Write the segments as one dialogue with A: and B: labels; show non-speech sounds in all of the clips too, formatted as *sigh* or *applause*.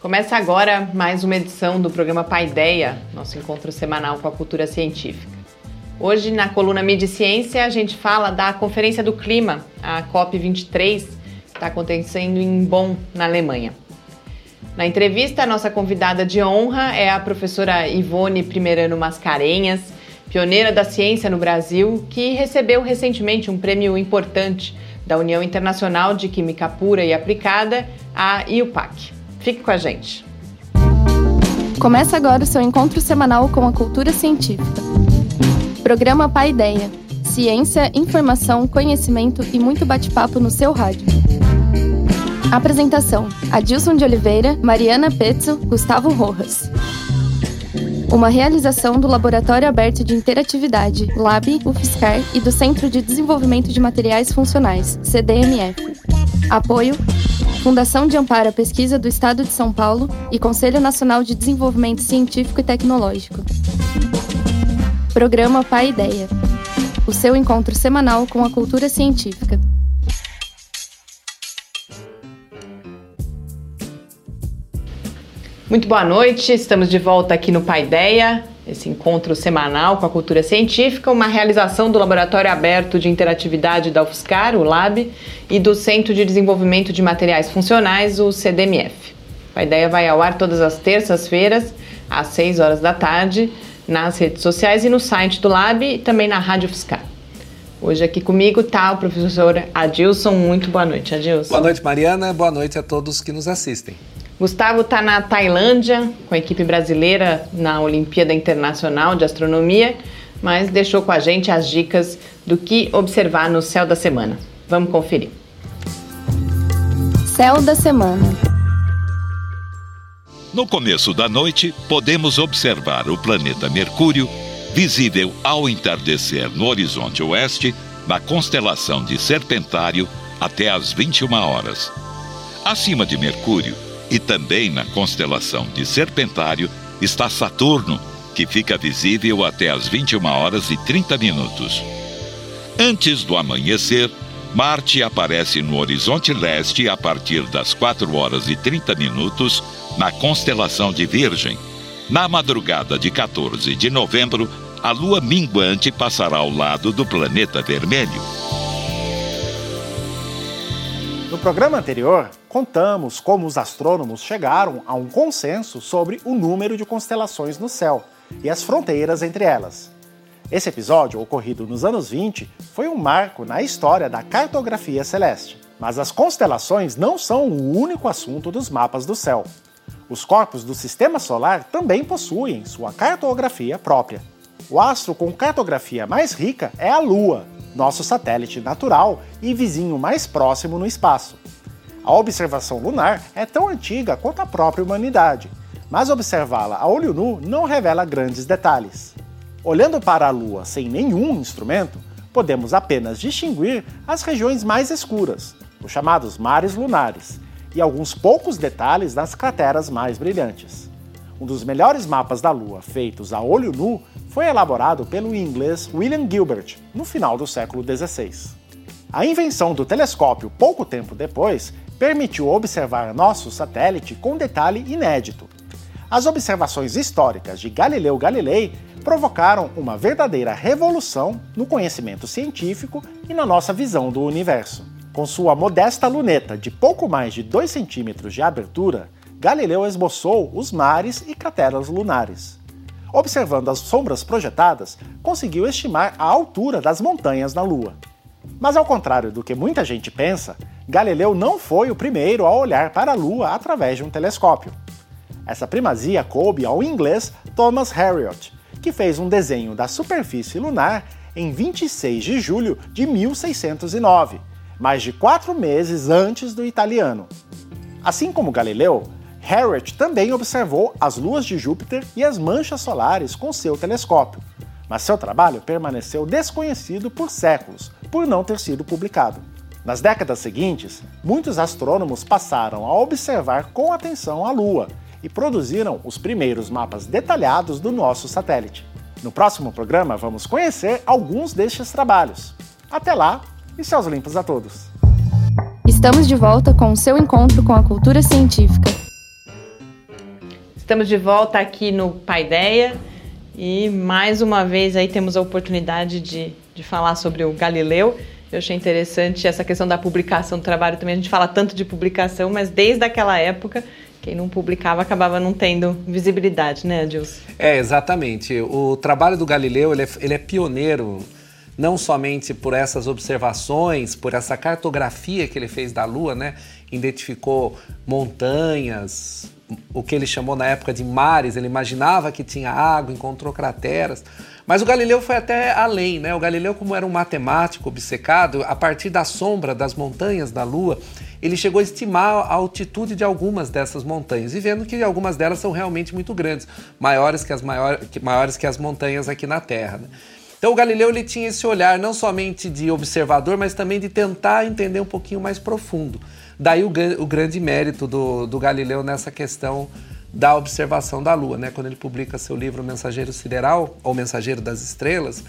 A: Começa agora mais uma edição do programa Paideia, nosso encontro semanal com a cultura científica. Hoje, na coluna Mídia Ciência, a gente fala da Conferência do Clima, a COP23, que está acontecendo em Bonn, na Alemanha. Na entrevista, a nossa convidada de honra é a professora Ivone Primeirano Mascarenhas, pioneira da ciência no Brasil, que recebeu recentemente um prêmio importante da União Internacional de Química Pura e Aplicada, a IUPAC. Fique com a gente.
B: Começa agora o seu encontro semanal com a cultura científica. Programa Pai Ideia. Ciência, informação, conhecimento e muito bate-papo no seu rádio. Apresentação: Adilson de Oliveira, Mariana Pezzo, Gustavo Rojas. Uma realização do Laboratório Aberto de Interatividade, LAB, UFSCar e do Centro de Desenvolvimento de Materiais Funcionais, CDMF. Apoio: Fundação de Amparo à Pesquisa do Estado de São Paulo e Conselho Nacional de Desenvolvimento Científico e Tecnológico. Programa Pai Ideia. O seu encontro semanal com a cultura científica.
A: Muito boa noite, estamos de volta aqui no Pai Ideia, esse encontro semanal com a cultura científica, uma realização do Laboratório Aberto de Interatividade da UFSCar, o LAB, e do Centro de Desenvolvimento de Materiais Funcionais, o CDMF. A ideia vai ao ar todas as terças-feiras, às 6 horas da tarde, nas redes sociais e no site do Lab e também na Rádio UFSCar. Hoje aqui comigo está o professor Adilson. Muito boa noite, Adilson.
C: Boa noite, Mariana. Boa noite a todos que nos assistem.
A: Gustavo está na Tailândia com a equipe brasileira na Olimpíada Internacional de Astronomia, mas deixou com a gente as dicas do que observar no céu da semana. Vamos conferir.
B: Céu da semana.
D: No começo da noite, podemos observar o planeta Mercúrio, visível ao entardecer no horizonte oeste, na constelação de Serpentário, até às 21 horas. Acima de Mercúrio, e também na constelação de Serpentário está Saturno, que fica visível até às 21 horas e 30 minutos. Antes do amanhecer, Marte aparece no horizonte leste a partir das 4 horas e 30 minutos na constelação de Virgem. Na madrugada de 14 de novembro, a lua minguante passará ao lado do planeta vermelho.
E: No programa anterior, contamos como os astrônomos chegaram a um consenso sobre o número de constelações no céu e as fronteiras entre elas. Esse episódio, ocorrido nos anos 20, foi um marco na história da cartografia celeste. Mas as constelações não são o único assunto dos mapas do céu. Os corpos do sistema solar também possuem sua cartografia própria. O astro com cartografia mais rica é a Lua, nosso satélite natural e vizinho mais próximo no espaço. A observação lunar é tão antiga quanto a própria humanidade, mas observá-la a olho nu não revela grandes detalhes. Olhando para a Lua sem nenhum instrumento, podemos apenas distinguir as regiões mais escuras, os chamados mares lunares, e alguns poucos detalhes nas crateras mais brilhantes. Um dos melhores mapas da Lua feitos a olho nu foi elaborado pelo inglês William Gilbert no final do século XVI. A invenção do telescópio pouco tempo depois permitiu observar nosso satélite com detalhe inédito. As observações históricas de Galileu Galilei provocaram uma verdadeira revolução no conhecimento científico e na nossa visão do universo. Com sua modesta luneta de pouco mais de 2 centímetros de abertura, Galileu esboçou os mares e crateras lunares. Observando as sombras projetadas, conseguiu estimar a altura das montanhas na Lua. Mas ao contrário do que muita gente pensa, Galileu não foi o primeiro a olhar para a Lua através de um telescópio. Essa primazia coube ao inglês Thomas Harriot, que fez um desenho da superfície lunar em 26 de julho de 1609, mais de quatro meses antes do italiano. Assim como Galileu, Harriot também observou as luas de Júpiter e as manchas solares com seu telescópio, mas seu trabalho permaneceu desconhecido por séculos, por não ter sido publicado. Nas décadas seguintes, muitos astrônomos passaram a observar com atenção a Lua e produziram os primeiros mapas detalhados do nosso satélite. No próximo programa, vamos conhecer alguns destes trabalhos. Até lá e céus limpos a todos!
B: Estamos de volta com o seu encontro com a cultura científica.
A: Estamos de volta aqui no Paideia e mais uma vez aí temos a oportunidade de, de falar sobre o Galileu. Eu achei interessante essa questão da publicação do trabalho também. A gente fala tanto de publicação, mas desde aquela época, quem não publicava acabava não tendo visibilidade, né, Adilson?
C: É, exatamente. O trabalho do Galileu ele é, ele é pioneiro não somente por essas observações, por essa cartografia que ele fez da Lua, né? Identificou montanhas, o que ele chamou na época de mares, ele imaginava que tinha água, encontrou crateras. Mas o Galileu foi até além, né? O Galileu, como era um matemático obcecado, a partir da sombra das montanhas da Lua, ele chegou a estimar a altitude de algumas dessas montanhas e vendo que algumas delas são realmente muito grandes, maiores que as, maior, maiores que as montanhas aqui na Terra. Né? Então o Galileu ele tinha esse olhar não somente de observador, mas também de tentar entender um pouquinho mais profundo. Daí o, o grande mérito do, do Galileu nessa questão da observação da Lua, né? Quando ele publica seu livro Mensageiro Sideral ou Mensageiro das Estrelas,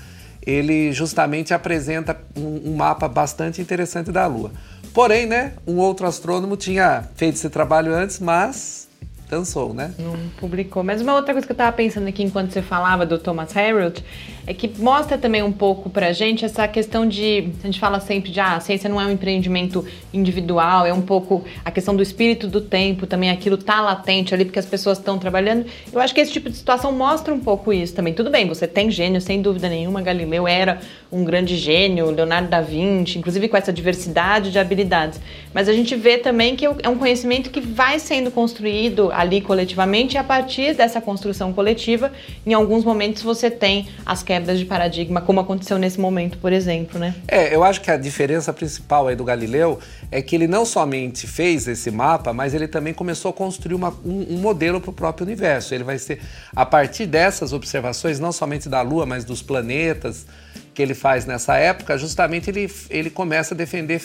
C: ele justamente apresenta um, um mapa bastante interessante da Lua. Porém, né, um outro astrônomo tinha feito esse trabalho antes, mas dançou, né?
A: Não publicou. Mas uma outra coisa que eu estava pensando aqui enquanto você falava do Thomas Harriot é que mostra também um pouco pra gente essa questão de. A gente fala sempre de ah, a ciência não é um empreendimento individual, é um pouco a questão do espírito do tempo, também aquilo tá latente ali porque as pessoas estão trabalhando. Eu acho que esse tipo de situação mostra um pouco isso também. Tudo bem, você tem gênio, sem dúvida nenhuma. Galileu era um grande gênio, Leonardo da Vinci, inclusive com essa diversidade de habilidades. Mas a gente vê também que é um conhecimento que vai sendo construído ali coletivamente e a partir dessa construção coletiva, em alguns momentos você tem as quebras quebras de paradigma, como aconteceu nesse momento, por exemplo, né?
C: É, eu acho que a diferença principal aí do Galileu é que ele não somente fez esse mapa, mas ele também começou a construir uma, um, um modelo para o próprio universo. Ele vai ser, a partir dessas observações, não somente da Lua, mas dos planetas, que ele faz nessa época, justamente ele, ele começa a defender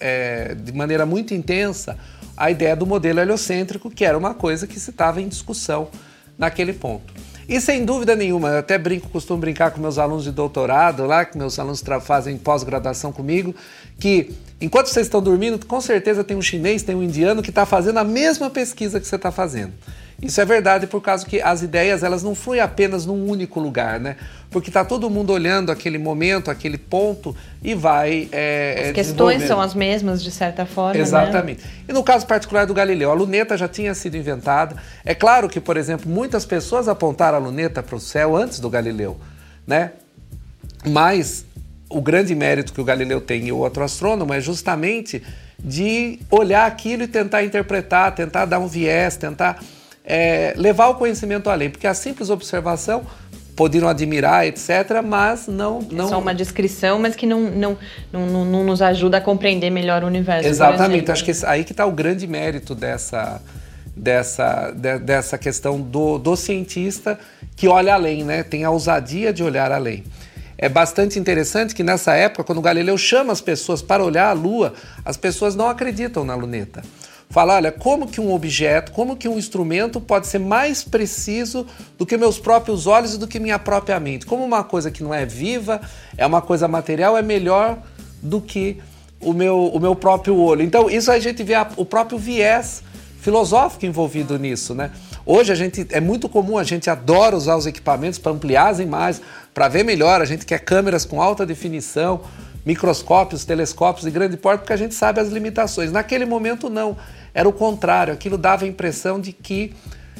C: é, de maneira muito intensa a ideia do modelo heliocêntrico, que era uma coisa que se estava em discussão naquele ponto. E sem dúvida nenhuma, eu até brinco, costumo brincar com meus alunos de doutorado lá, que meus alunos fazem pós-graduação comigo, que enquanto vocês estão dormindo, com certeza tem um chinês, tem um indiano que está fazendo a mesma pesquisa que você está fazendo. Isso é verdade por causa que as ideias elas não fluem apenas num único lugar, né? Porque está todo mundo olhando aquele momento, aquele ponto e vai.
A: É, as questões são as mesmas, de certa forma. Né?
C: Exatamente. Né? E no caso particular do Galileu, a luneta já tinha sido inventada. É claro que, por exemplo, muitas pessoas apontaram a luneta para o céu antes do Galileu, né? Mas o grande mérito que o Galileu tem e o outro astrônomo é justamente de olhar aquilo e tentar interpretar, tentar dar um viés, tentar é, levar o conhecimento além, porque a simples observação poderiam admirar, etc., mas não... não...
A: É só uma descrição, mas que não, não, não, não nos ajuda a compreender melhor o universo.
C: Exatamente, acho que aí que está o grande mérito dessa, dessa, de, dessa questão do, do cientista que olha além, né? tem a ousadia de olhar além. É bastante interessante que nessa época, quando Galileu chama as pessoas para olhar a Lua, as pessoas não acreditam na luneta fala, olha, como que um objeto, como que um instrumento pode ser mais preciso do que meus próprios olhos e do que minha própria mente? Como uma coisa que não é viva, é uma coisa material, é melhor do que o meu, o meu próprio olho. Então, isso a gente vê a, o próprio viés filosófico envolvido nisso, né? Hoje a gente é muito comum, a gente adora usar os equipamentos para ampliar as imagens, para ver melhor, a gente quer câmeras com alta definição, microscópios, telescópios de grande porte, porque a gente sabe as limitações. Naquele momento não. Era o contrário, aquilo dava a impressão de que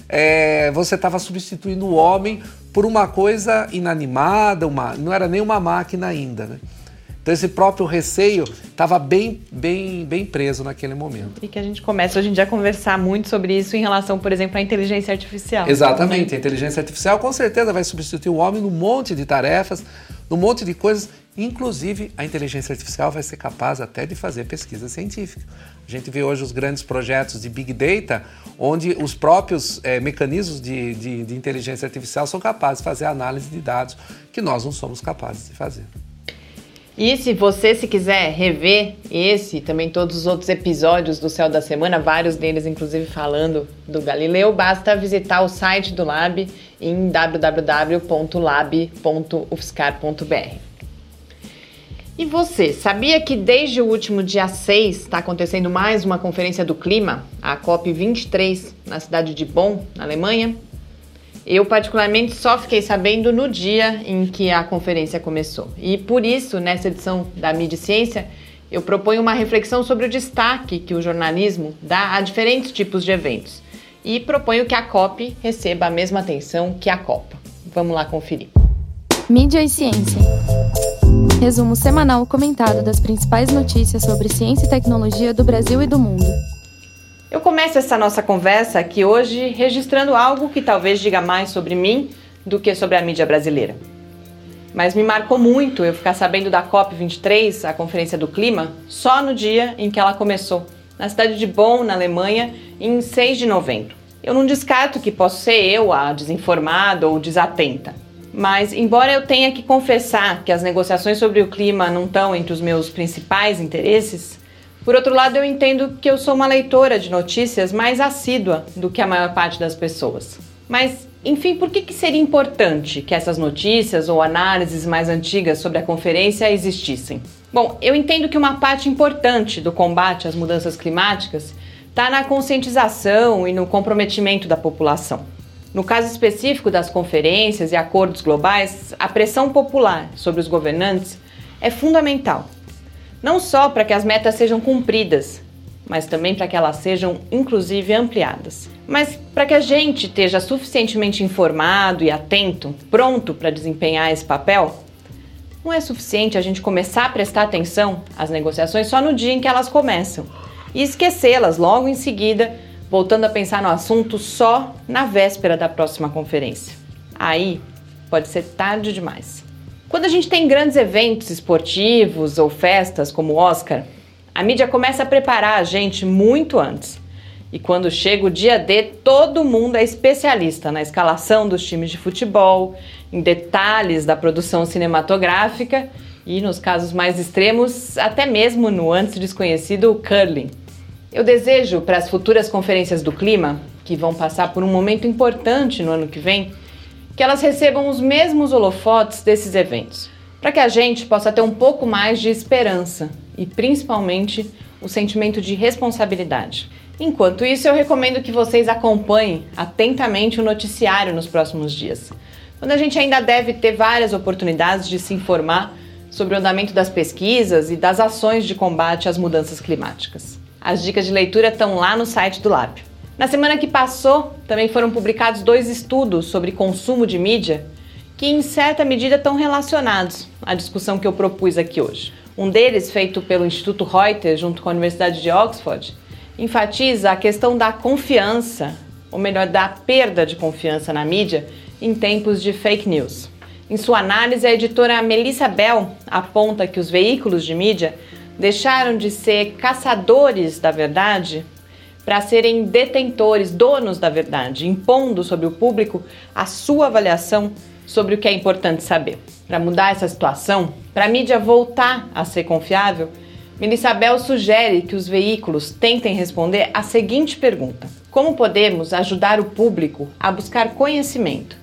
C: é, você estava substituindo o homem por uma coisa inanimada, uma, não era nem uma máquina ainda. Né? Então esse próprio receio estava bem, bem, bem preso naquele momento.
A: E que a gente começa hoje em dia a conversar muito sobre isso em relação, por exemplo, à inteligência artificial.
C: Exatamente, a inteligência artificial com certeza vai substituir o homem num monte de tarefas, num monte de coisas. Inclusive, a inteligência artificial vai ser capaz até de fazer pesquisa científica. A gente vê hoje os grandes projetos de Big Data, onde os próprios é, mecanismos de, de, de inteligência artificial são capazes de fazer análise de dados que nós não somos capazes de fazer.
A: E se você se quiser rever esse e também todos os outros episódios do Céu da Semana, vários deles inclusive falando do Galileu, basta visitar o site do Lab em www.lab.ufscar.br. E você, sabia que desde o último dia 6 está acontecendo mais uma conferência do clima, a COP23, na cidade de Bonn, na Alemanha? Eu, particularmente, só fiquei sabendo no dia em que a conferência começou. E por isso, nessa edição da Mídia Ciência, eu proponho uma reflexão sobre o destaque que o jornalismo dá a diferentes tipos de eventos. E proponho que a COP receba a mesma atenção que a Copa. Vamos lá conferir.
B: Mídia e Ciência. Resumo semanal comentado das principais notícias sobre ciência e tecnologia do Brasil e do mundo.
A: Eu começo essa nossa conversa aqui hoje registrando algo que talvez diga mais sobre mim do que sobre a mídia brasileira. Mas me marcou muito eu ficar sabendo da COP23, a Conferência do Clima, só no dia em que ela começou, na cidade de Bonn, na Alemanha, em 6 de novembro. Eu não descarto que posso ser eu a desinformada ou desatenta. Mas, embora eu tenha que confessar que as negociações sobre o clima não estão entre os meus principais interesses, por outro lado, eu entendo que eu sou uma leitora de notícias mais assídua do que a maior parte das pessoas. Mas, enfim, por que, que seria importante que essas notícias ou análises mais antigas sobre a conferência existissem? Bom, eu entendo que uma parte importante do combate às mudanças climáticas está na conscientização e no comprometimento da população. No caso específico das conferências e acordos globais, a pressão popular sobre os governantes é fundamental não só para que as metas sejam cumpridas, mas também para que elas sejam inclusive ampliadas. Mas para que a gente esteja suficientemente informado e atento, pronto para desempenhar esse papel, não é suficiente a gente começar a prestar atenção às negociações só no dia em que elas começam e esquecê-las logo em seguida, voltando a pensar no assunto só na véspera da próxima conferência. Aí pode ser tarde demais. Quando a gente tem grandes eventos esportivos ou festas como o Oscar, a mídia começa a preparar a gente muito antes. E quando chega o dia D, todo mundo é especialista na escalação dos times de futebol, em detalhes da produção cinematográfica e, nos casos mais extremos, até mesmo no antes desconhecido curling. Eu desejo para as futuras conferências do clima, que vão passar por um momento importante no ano que vem, que elas recebam os mesmos holofotes desses eventos, para que a gente possa ter um pouco mais de esperança e principalmente o sentimento de responsabilidade. Enquanto isso, eu recomendo que vocês acompanhem atentamente o noticiário nos próximos dias, quando a gente ainda deve ter várias oportunidades de se informar sobre o andamento das pesquisas e das ações de combate às mudanças climáticas. As dicas de leitura estão lá no site do Lápio. Na semana que passou, também foram publicados dois estudos sobre consumo de mídia que, em certa medida, estão relacionados à discussão que eu propus aqui hoje. Um deles, feito pelo Instituto Reuters junto com a Universidade de Oxford, enfatiza a questão da confiança, ou melhor, da perda de confiança na mídia em tempos de fake news. Em sua análise, a editora Melissa Bell aponta que os veículos de mídia deixaram de ser caçadores da verdade para serem detentores, donos da verdade, impondo sobre o público a sua avaliação sobre o que é importante saber. Para mudar essa situação, para a mídia voltar a ser confiável, Melissabel sugere que os veículos tentem responder a seguinte pergunta: Como podemos ajudar o público a buscar conhecimento,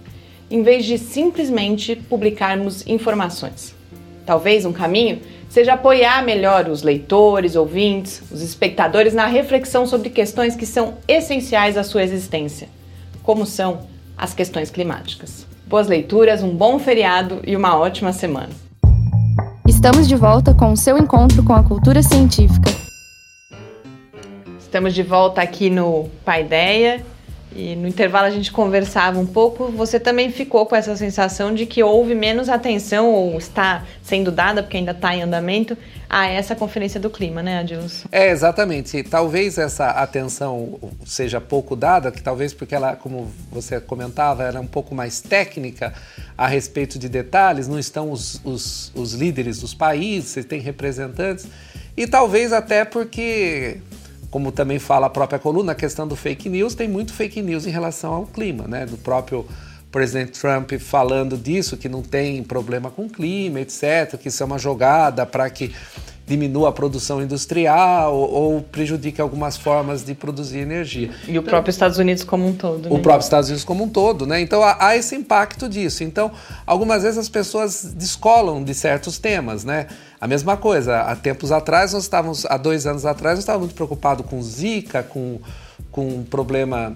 A: em vez de simplesmente publicarmos informações? Talvez um caminho seja apoiar melhor os leitores, ouvintes, os espectadores na reflexão sobre questões que são essenciais à sua existência, como são as questões climáticas. Boas leituras, um bom feriado e uma ótima semana.
B: Estamos de volta com o seu encontro com a cultura científica.
A: Estamos de volta aqui no Paideia e no intervalo a gente conversava um pouco. Você também ficou com essa sensação de que houve menos atenção, ou está sendo dada, porque ainda está em andamento, a essa conferência do clima, né, Adilson?
C: É, exatamente. Talvez essa atenção seja pouco dada, que talvez porque ela, como você comentava, era um pouco mais técnica a respeito de detalhes, não estão os, os, os líderes dos países, tem representantes, e talvez até porque como também fala a própria coluna, a questão do fake news, tem muito fake news em relação ao clima, né? Do próprio presidente Trump falando disso, que não tem problema com o clima, etc., que isso é uma jogada para que diminua a produção industrial ou, ou prejudique algumas formas de produzir energia.
A: E então, o próprio Estados Unidos como um todo.
C: Né? O próprio Estados Unidos como um todo, né? Então há, há, esse impacto disso. Então, algumas vezes as pessoas descolam de certos temas, né? A mesma coisa, há tempos atrás nós estávamos, há dois anos atrás, nós estávamos muito preocupados com Zika, com, com o problema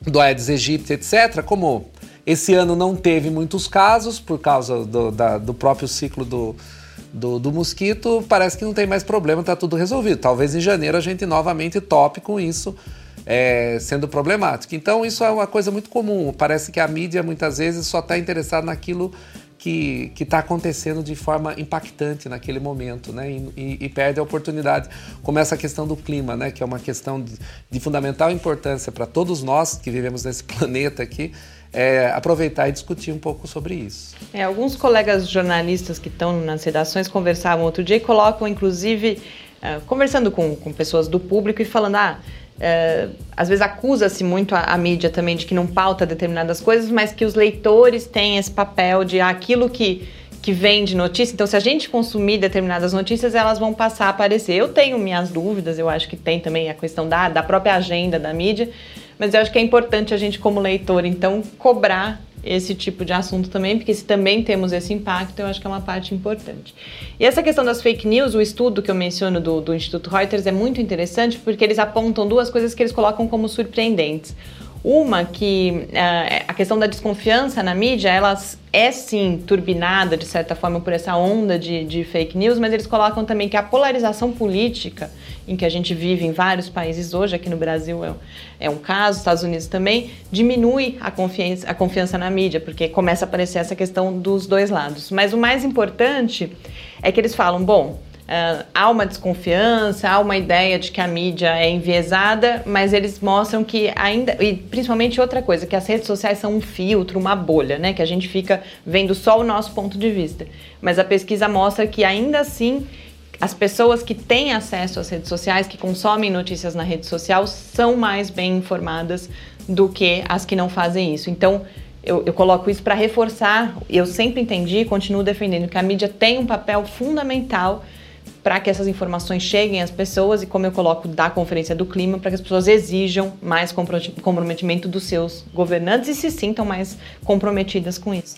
C: do Aedes aegypti, etc. Como esse ano não teve muitos casos por causa do, da, do próprio ciclo do, do, do, mosquito, parece que não tem mais problema, está tudo resolvido. Talvez em janeiro a gente novamente tope com isso é, sendo problemático. Então isso é uma coisa muito comum. Parece que a mídia muitas vezes só está interessada naquilo que está acontecendo de forma impactante naquele momento, né? E, e, e, perde a oportunidade. Como essa questão do clima, né? Que é uma questão de, de fundamental importância para todos nós que vivemos nesse *laughs* planeta aqui. É, aproveitar e discutir um pouco sobre isso.
A: É, alguns colegas jornalistas que estão nas redações conversavam outro dia e colocam, inclusive, uh, conversando com, com pessoas do público e falando: ah, é, às vezes acusa-se muito a, a, mídia também de que não pauta determinadas coisas, mas que os leitores têm esse papel de ah, aquilo que, que vem de notícia. Então, se a gente consumir determinadas notícias, elas vão passar a aparecer. Eu tenho minhas dúvidas, eu acho que tem também a questão da, da própria agenda da mídia, mas eu acho que é importante a gente, como leitor, então, cobrar esse tipo de assunto também, porque se também temos esse impacto, eu acho que é uma parte importante. E essa questão das fake news, o estudo que eu menciono do, do Instituto Reuters é muito interessante porque eles apontam duas coisas que eles colocam como surpreendentes. Uma que uh, a questão da desconfiança na mídia, ela é sim turbinada de certa forma por essa onda de, de fake news, mas eles colocam também que a polarização política em que a gente vive em vários países hoje, aqui no Brasil é, é um caso, Estados Unidos também, diminui a confiança, a confiança na mídia, porque começa a aparecer essa questão dos dois lados. Mas o mais importante é que eles falam, bom, Uh, há uma desconfiança, há uma ideia de que a mídia é enviesada, mas eles mostram que ainda, e principalmente outra coisa, que as redes sociais são um filtro, uma bolha, né? Que a gente fica vendo só o nosso ponto de vista. Mas a pesquisa mostra que ainda assim as pessoas que têm acesso às redes sociais, que consomem notícias na rede social, são mais bem informadas do que as que não fazem isso. Então, eu, eu coloco isso para reforçar. Eu sempre entendi e continuo defendendo que a mídia tem um papel fundamental para que essas informações cheguem às pessoas e, como eu coloco da Conferência do Clima, para que as pessoas exijam mais comprometimento dos seus governantes e se sintam mais comprometidas com isso.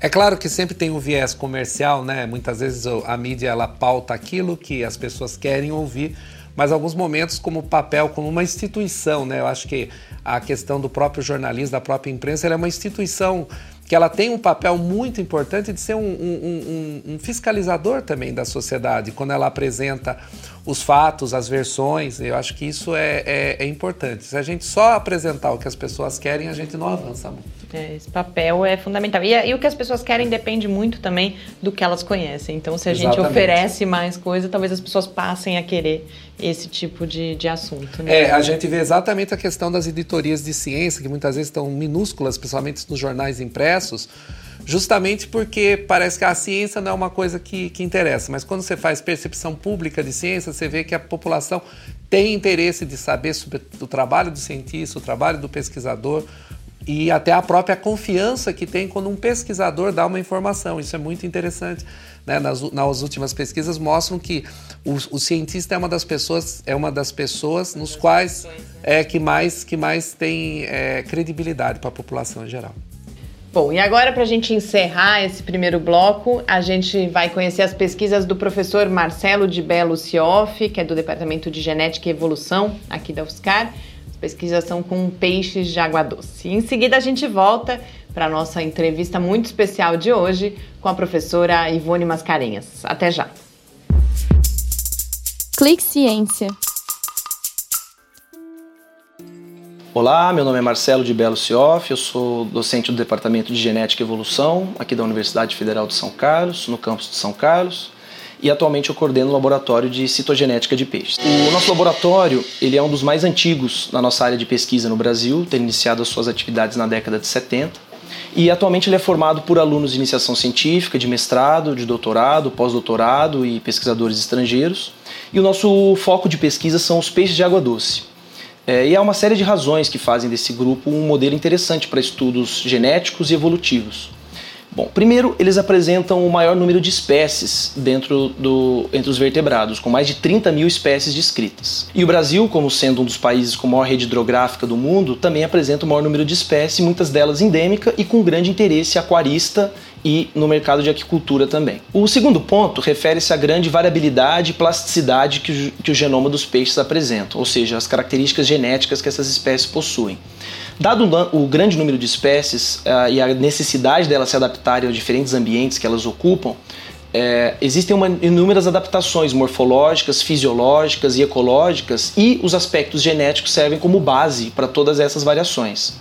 C: É claro que sempre tem um viés comercial, né? Muitas vezes a mídia ela pauta aquilo que as pessoas querem ouvir, mas alguns momentos como papel, como uma instituição, né? Eu acho que a questão do próprio jornalismo, da própria imprensa, ela é uma instituição que ela tem um papel muito importante de ser um, um, um, um, fiscalizador também da sociedade, quando ela apresenta os fatos, as versões, eu acho que isso é, é, é importante. Se a gente só apresentar o que as pessoas querem, a gente não avança muito.
A: É, esse papel é fundamental. E, e, o que as pessoas querem depende muito também do que elas conhecem. Então, se a gente Exatamente. oferece mais coisa, talvez as pessoas passem a querer esse tipo de, de assunto.
C: Né? É, a gente vê exatamente a questão das editorias de ciência, que muitas vezes estão minúsculas, principalmente nos jornais impressos, justamente porque parece que a ciência não é uma coisa que, que interessa, mas quando você faz percepção pública de ciência, você vê que a população tem interesse de saber sobre o trabalho do cientista, o trabalho do pesquisador, e até a própria confiança que tem quando um pesquisador dá uma informação. Isso é muito interessante. Né? Nas, nas últimas pesquisas mostram que o, o, cientista é uma das pessoas, é uma das pessoas nos quais é que mais que mais tem é, credibilidade para a população em geral.
A: Bom, e agora para a gente encerrar esse primeiro bloco, a gente vai conhecer as pesquisas do professor Marcelo de Belo Cioff, que é do Departamento de Genética e Evolução aqui da UFSCar pesquisas são com peixes de água doce. Em seguida a gente volta para a nossa entrevista muito especial de hoje com a professora Ivone Mascarenhas. Até já!
B: Clique Ciência.
F: Olá, meu nome é Marcelo de Belo Cioff, eu sou docente do Departamento de Genética e Evolução aqui da Universidade Federal de São Carlos, no campus de São Carlos e atualmente eu coordeno o laboratório de citogenética de peixes. O nosso laboratório ele é um dos mais antigos na nossa área de pesquisa no Brasil, tendo iniciado as suas atividades na década de 70. E atualmente ele é formado por alunos de iniciação científica, de mestrado, de doutorado, pós-doutorado e pesquisadores estrangeiros. E o nosso foco de pesquisa são os peixes de água doce. É, e há uma série de razões que fazem desse grupo um modelo interessante para estudos genéticos e evolutivos. Bom, primeiro, eles apresentam o maior número de espécies dentro do, entre os vertebrados, com mais de 30 mil espécies descritas. E o Brasil, como sendo um dos países com maior rede hidrográfica do mundo, também apresenta o maior número de espécies, muitas delas endêmica e com grande interesse aquarista e no mercado de aquicultura também. O segundo ponto refere-se à grande variabilidade e plasticidade que o, que o genoma dos peixes apresenta, ou seja, as características genéticas que essas espécies possuem. Dado o grande número de espécies uh, e a necessidade delas se adaptarem aos diferentes ambientes que elas ocupam, é, existem uma, inúmeras adaptações morfológicas, fisiológicas e ecológicas, e os aspectos genéticos servem como base para todas essas variações.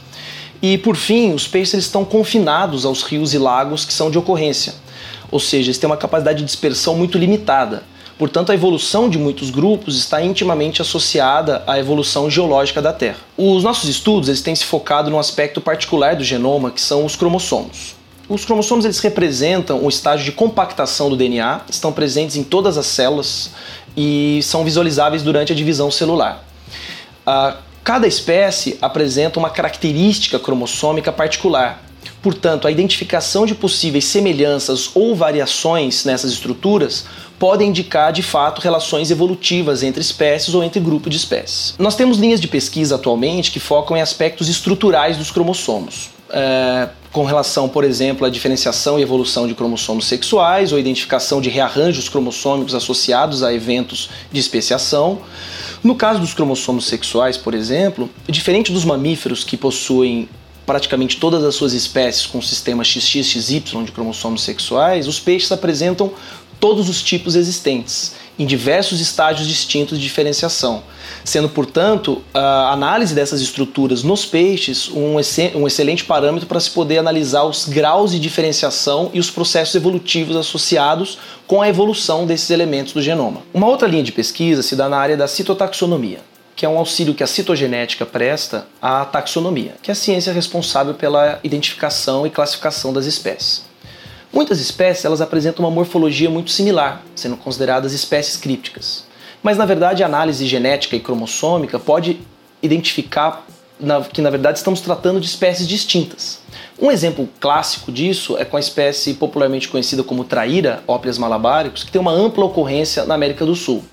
F: E por fim, os peixes estão confinados aos rios e lagos que são de ocorrência, ou seja, eles têm uma capacidade de dispersão muito limitada. Portanto, a evolução de muitos grupos está intimamente associada à evolução geológica da Terra. Os nossos estudos eles têm se focado num aspecto particular do genoma, que são os cromossomos. Os cromossomos eles representam o estágio de compactação do DNA, estão presentes em todas as células e são visualizáveis durante a divisão celular. Uh, cada espécie apresenta uma característica cromossômica particular, Portanto, a identificação de possíveis semelhanças ou variações nessas estruturas podem indicar de fato relações evolutivas entre espécies ou entre grupos de espécies. Nós temos linhas de pesquisa atualmente que focam em aspectos estruturais dos cromossomos. É, com relação, por exemplo, à diferenciação e evolução de cromossomos sexuais ou identificação de rearranjos cromossômicos associados a eventos de especiação. No caso dos cromossomos sexuais, por exemplo, diferente dos mamíferos que possuem praticamente todas as suas espécies com sistema XXXY de cromossomos sexuais, os peixes apresentam todos os tipos existentes, em diversos estágios distintos de diferenciação, sendo, portanto, a análise dessas estruturas nos peixes um, excelente parâmetro para se poder analisar os graus de diferenciação e os processos evolutivos associados com a evolução desses elementos do genoma. Uma outra linha de pesquisa se dá na área da citotaxonomia que é um auxílio que a citogenética presta à taxonomia, que é a ciência responsável pela identificação e classificação das espécies. Muitas espécies elas apresentam uma morfologia muito similar, sendo consideradas espécies crípticas. Mas na verdade a análise genética e cromossômica pode identificar que na verdade estamos tratando de espécies distintas. Um exemplo clássico disso é com a espécie popularmente conhecida como traíra, Ópias malabaricus, que tem uma ampla ocorrência na América do Sul.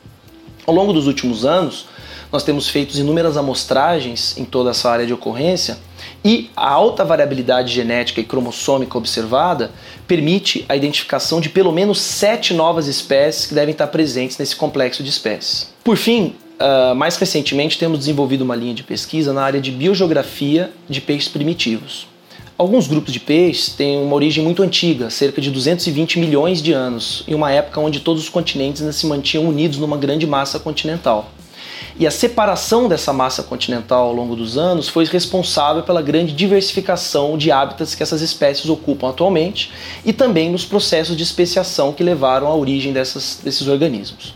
F: Ao longo dos últimos anos, nós temos feito inúmeras amostragens em toda essa área de ocorrência e a alta variabilidade genética e cromossômica observada permite a identificação de pelo menos sete novas espécies que devem estar presentes nesse complexo de espécies. Por fim, uh, mais recentemente temos desenvolvido uma linha de pesquisa na área de biogeografia de peixes primitivos. Alguns grupos de peixes têm uma origem muito antiga, cerca de 220 milhões de anos, em uma época onde todos os continentes ainda se mantinham unidos numa grande massa continental. E a separação dessa massa continental ao longo dos anos foi responsável pela grande diversificação de hábitats que essas espécies ocupam atualmente e também nos processos de especiação que levaram à origem dessas, desses organismos.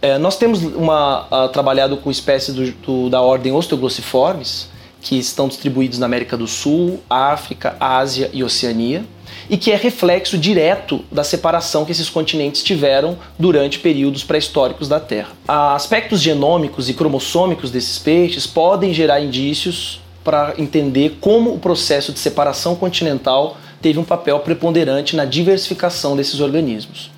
F: É, nós temos uma, uh, trabalhado com espécies do, do, da ordem Osteoglossiformes, que estão distribuídos na América do Sul, África, Ásia e Oceania e que é reflexo direto da separação que esses continentes tiveram durante períodos pré-históricos da Terra. Aspectos genômicos e cromossômicos desses peixes podem gerar indícios para entender como o processo de separação continental teve um papel preponderante na diversificação desses organismos.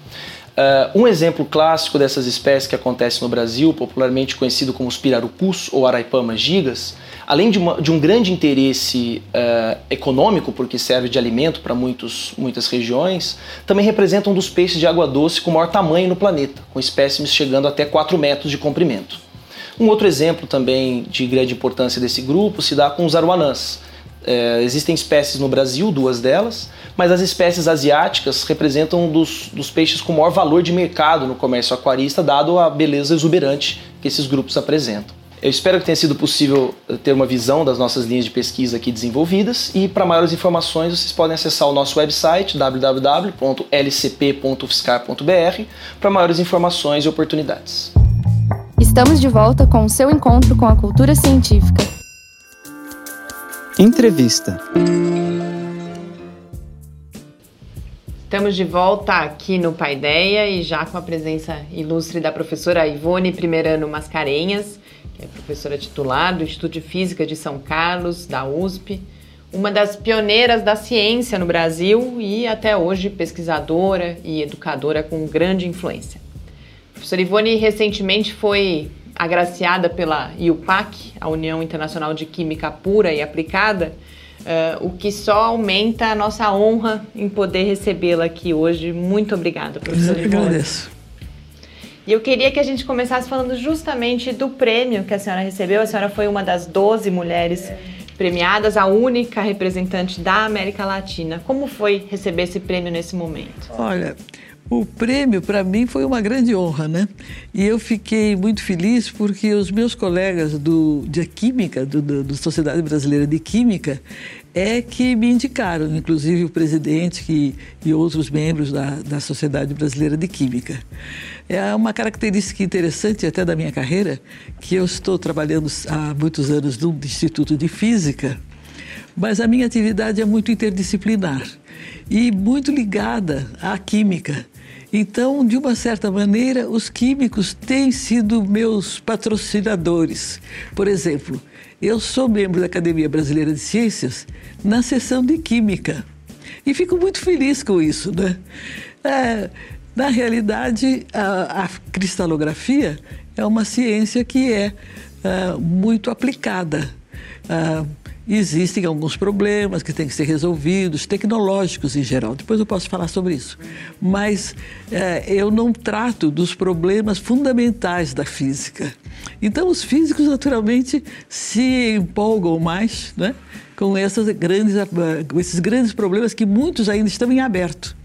F: Uh, um exemplo clássico dessas espécies que acontece no Brasil, popularmente conhecido como os pirarucus ou araipamas gigas, além de, uma, de um grande interesse uh, econômico, porque serve de alimento para muitas regiões, também representa um dos peixes de água doce com maior tamanho no planeta, com espécimes chegando até 4 metros de comprimento. Um outro exemplo também de grande importância desse grupo se dá com os aruanãs. É, existem espécies no Brasil, duas delas, mas as espécies asiáticas representam um dos, dos peixes com maior valor de mercado no comércio aquarista, dado a beleza exuberante que esses grupos apresentam. Eu espero que tenha sido possível eh, ter uma visão das nossas linhas de pesquisa aqui desenvolvidas e para maiores informações vocês podem acessar o nosso website www.lcp.fiscar.br para maiores informações e oportunidades.
B: Estamos de volta com o seu encontro com a cultura científica.
G: Entrevista.
A: Estamos de volta aqui no Paideia e já com a presença ilustre da professora Ivone Primeirano Mascarenhas, que é professora titular do Instituto de Física de São Carlos, da USP. uma das pioneiras da ciência no Brasil e até hoje pesquisadora e educadora com grande influência. A professora Ivone recentemente foi agraciada pela IUPAC, a União Internacional de Química Pura e Aplicada, uh, o que só aumenta a nossa honra em poder recebê-la aqui hoje. Muito obrigada, professora
G: Eu agradeço.
A: E eu queria que a gente começasse falando justamente do prêmio que a senhora recebeu. A senhora foi uma das 12 mulheres premiadas, a única representante da América Latina. Como foi receber esse prêmio nesse momento?
G: Olha, o prêmio para mim foi uma grande honra, né? E eu fiquei muito feliz porque os meus colegas do, de Química, do, do, do Sociedade Brasileira de Química, é que me indicaram, inclusive o presidente que, e outros membros da, da Sociedade Brasileira de Química. É uma característica interessante até da minha carreira, que eu estou trabalhando há muitos anos no Instituto de Física, mas a minha atividade é muito interdisciplinar e muito ligada à química. Então, de uma certa maneira, os químicos têm sido meus patrocinadores. Por exemplo, eu sou membro da Academia Brasileira de Ciências na seção de Química e fico muito feliz com isso, né? É, na realidade, a, a cristalografia é uma ciência que é uh, muito aplicada. Uh, existem alguns problemas que têm que ser resolvidos, tecnológicos em geral. Depois eu posso falar sobre isso. Mas uh, eu não trato dos problemas fundamentais da física. Então, os físicos, naturalmente, se empolgam mais né, com, essas grandes, com esses grandes problemas que muitos ainda estão em aberto.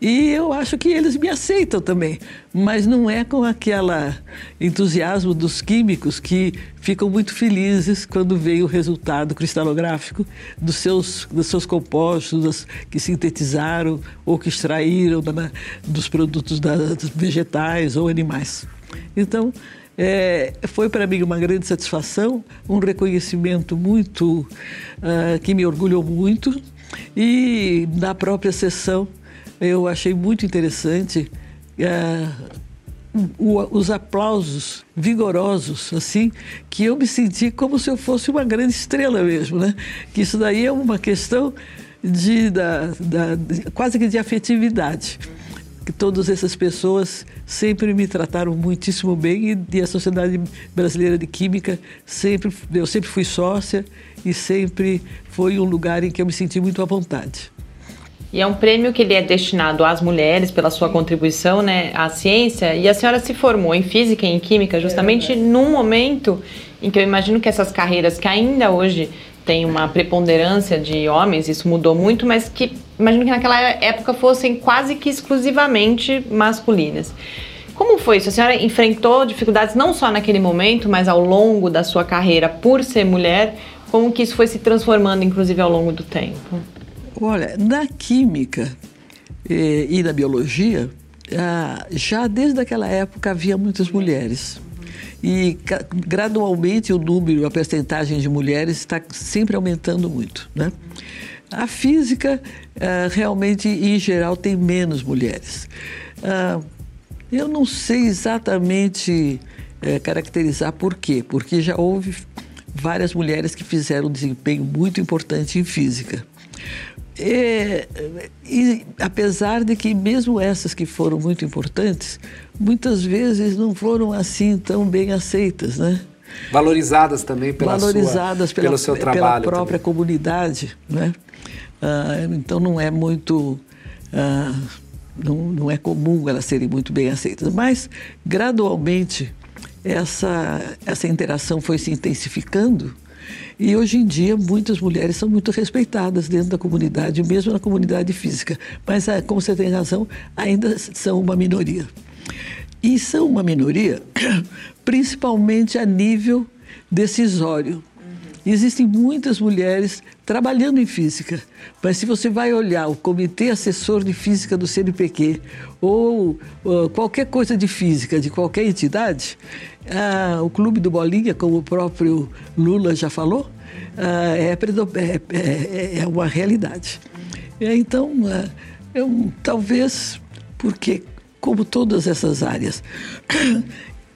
G: E eu acho que eles me aceitam também, mas não é com aquele entusiasmo dos químicos que ficam muito felizes quando vem o resultado cristalográfico dos seus, dos seus compostos que sintetizaram ou que extraíram da, dos produtos da, dos vegetais ou animais. Então, é, foi para mim uma grande satisfação, um reconhecimento muito uh, que me orgulhou muito e na própria sessão eu achei muito interessante é, o, os aplausos vigorosos, assim, que eu me senti como se eu fosse uma grande estrela mesmo, né? Que isso daí é uma questão de, da, da, de, quase que de afetividade. Que todas essas pessoas sempre me trataram muitíssimo bem e, a Sociedade Brasileira de Química sempre, eu sempre fui sócia e sempre foi um lugar em que eu me senti muito à vontade.
A: E é um prêmio que ele é destinado às mulheres pela sua contribuição né, à ciência. E a senhora se formou em física e em química justamente é num momento em que eu imagino que essas carreiras que ainda hoje têm uma preponderância de homens, isso mudou muito, mas que imagino que naquela época fossem quase que exclusivamente masculinas. Como foi isso? A senhora enfrentou dificuldades não só naquele momento, mas ao longo da sua carreira por ser mulher? Como que isso foi se transformando, inclusive, ao longo do tempo?
G: Olha, na química eh, e na biologia, ah, já desde aquela época havia muitas mulheres. E gradualmente o número, a percentagem de mulheres está sempre aumentando muito. Né? A física, ah, realmente, em geral, tem menos mulheres. Ah, eu não sei exatamente eh, caracterizar por quê, porque já houve várias mulheres que fizeram um desempenho muito importante em física. É, e apesar de que mesmo essas que foram muito importantes, muitas vezes não foram assim tão bem aceitas, né?
C: Valorizadas também pela
G: Valorizadas
C: sua,
G: pela,
C: pelo seu trabalho.
G: Pela própria também. comunidade, né? Ah, então não é muito... Ah, não, não é comum elas serem muito bem aceitas, mas gradualmente essa, essa interação foi se intensificando e hoje em dia, muitas mulheres são muito respeitadas dentro da comunidade, mesmo na comunidade física. Mas, ah, como você tem razão, ainda são uma minoria. E são uma minoria, *clears throat* principalmente a nível decisório. Existem muitas mulheres trabalhando em física, mas se você vai olhar o Comitê Assessor de Física do CNPq ou uh, qualquer coisa de física de qualquer entidade, uh, o Clube do Bolinha, como o próprio Lula já falou, uh, é, é, é, é, uma realidade. Então, eu, talvez porque, como todas essas áreas *coughs*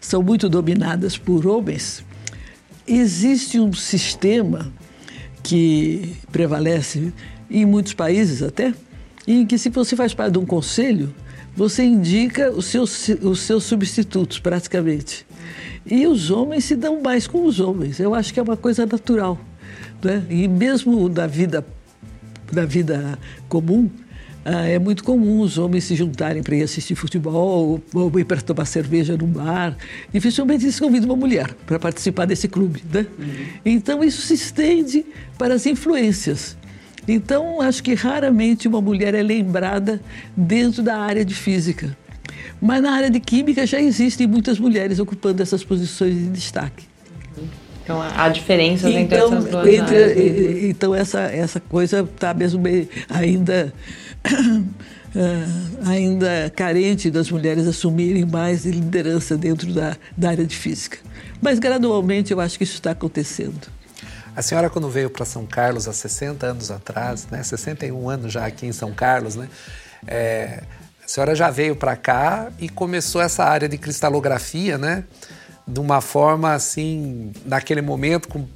G: são muito dominadas por homens, existe um sistema que prevalece em muitos países até, em que se você faz parte de um conselho, você indica os seus, os seus substitutos praticamente. E os homens se dão mais com os homens. Eu acho que é uma coisa natural. Né? E mesmo na vida, na vida comum, ah, é muito comum os homens se juntarem para ir assistir futebol ou, ir para tomar cerveja no bar. Dificilmente eles convidam uma mulher para participar desse clube. Né? Uhum. Então isso se estende para as influências. Então acho que raramente uma mulher é lembrada dentro da área de física. Mas na área de química já existem muitas mulheres ocupando essas posições de destaque.
A: Então há diferenças então, entre essas duas
G: entre, áreas. Então essa, essa coisa está mesmo ainda Uh, *coughs* ainda carente das mulheres assumirem mais liderança dentro da, da área de física. Mas gradualmente eu acho que isso está acontecendo.
C: A senhora, quando veio para São Carlos há 60 anos atrás, né, 61 anos já aqui em São Carlos, né, é, a senhora já veio para cá e começou essa área de cristalografia, né? De uma forma assim, naquele momento, com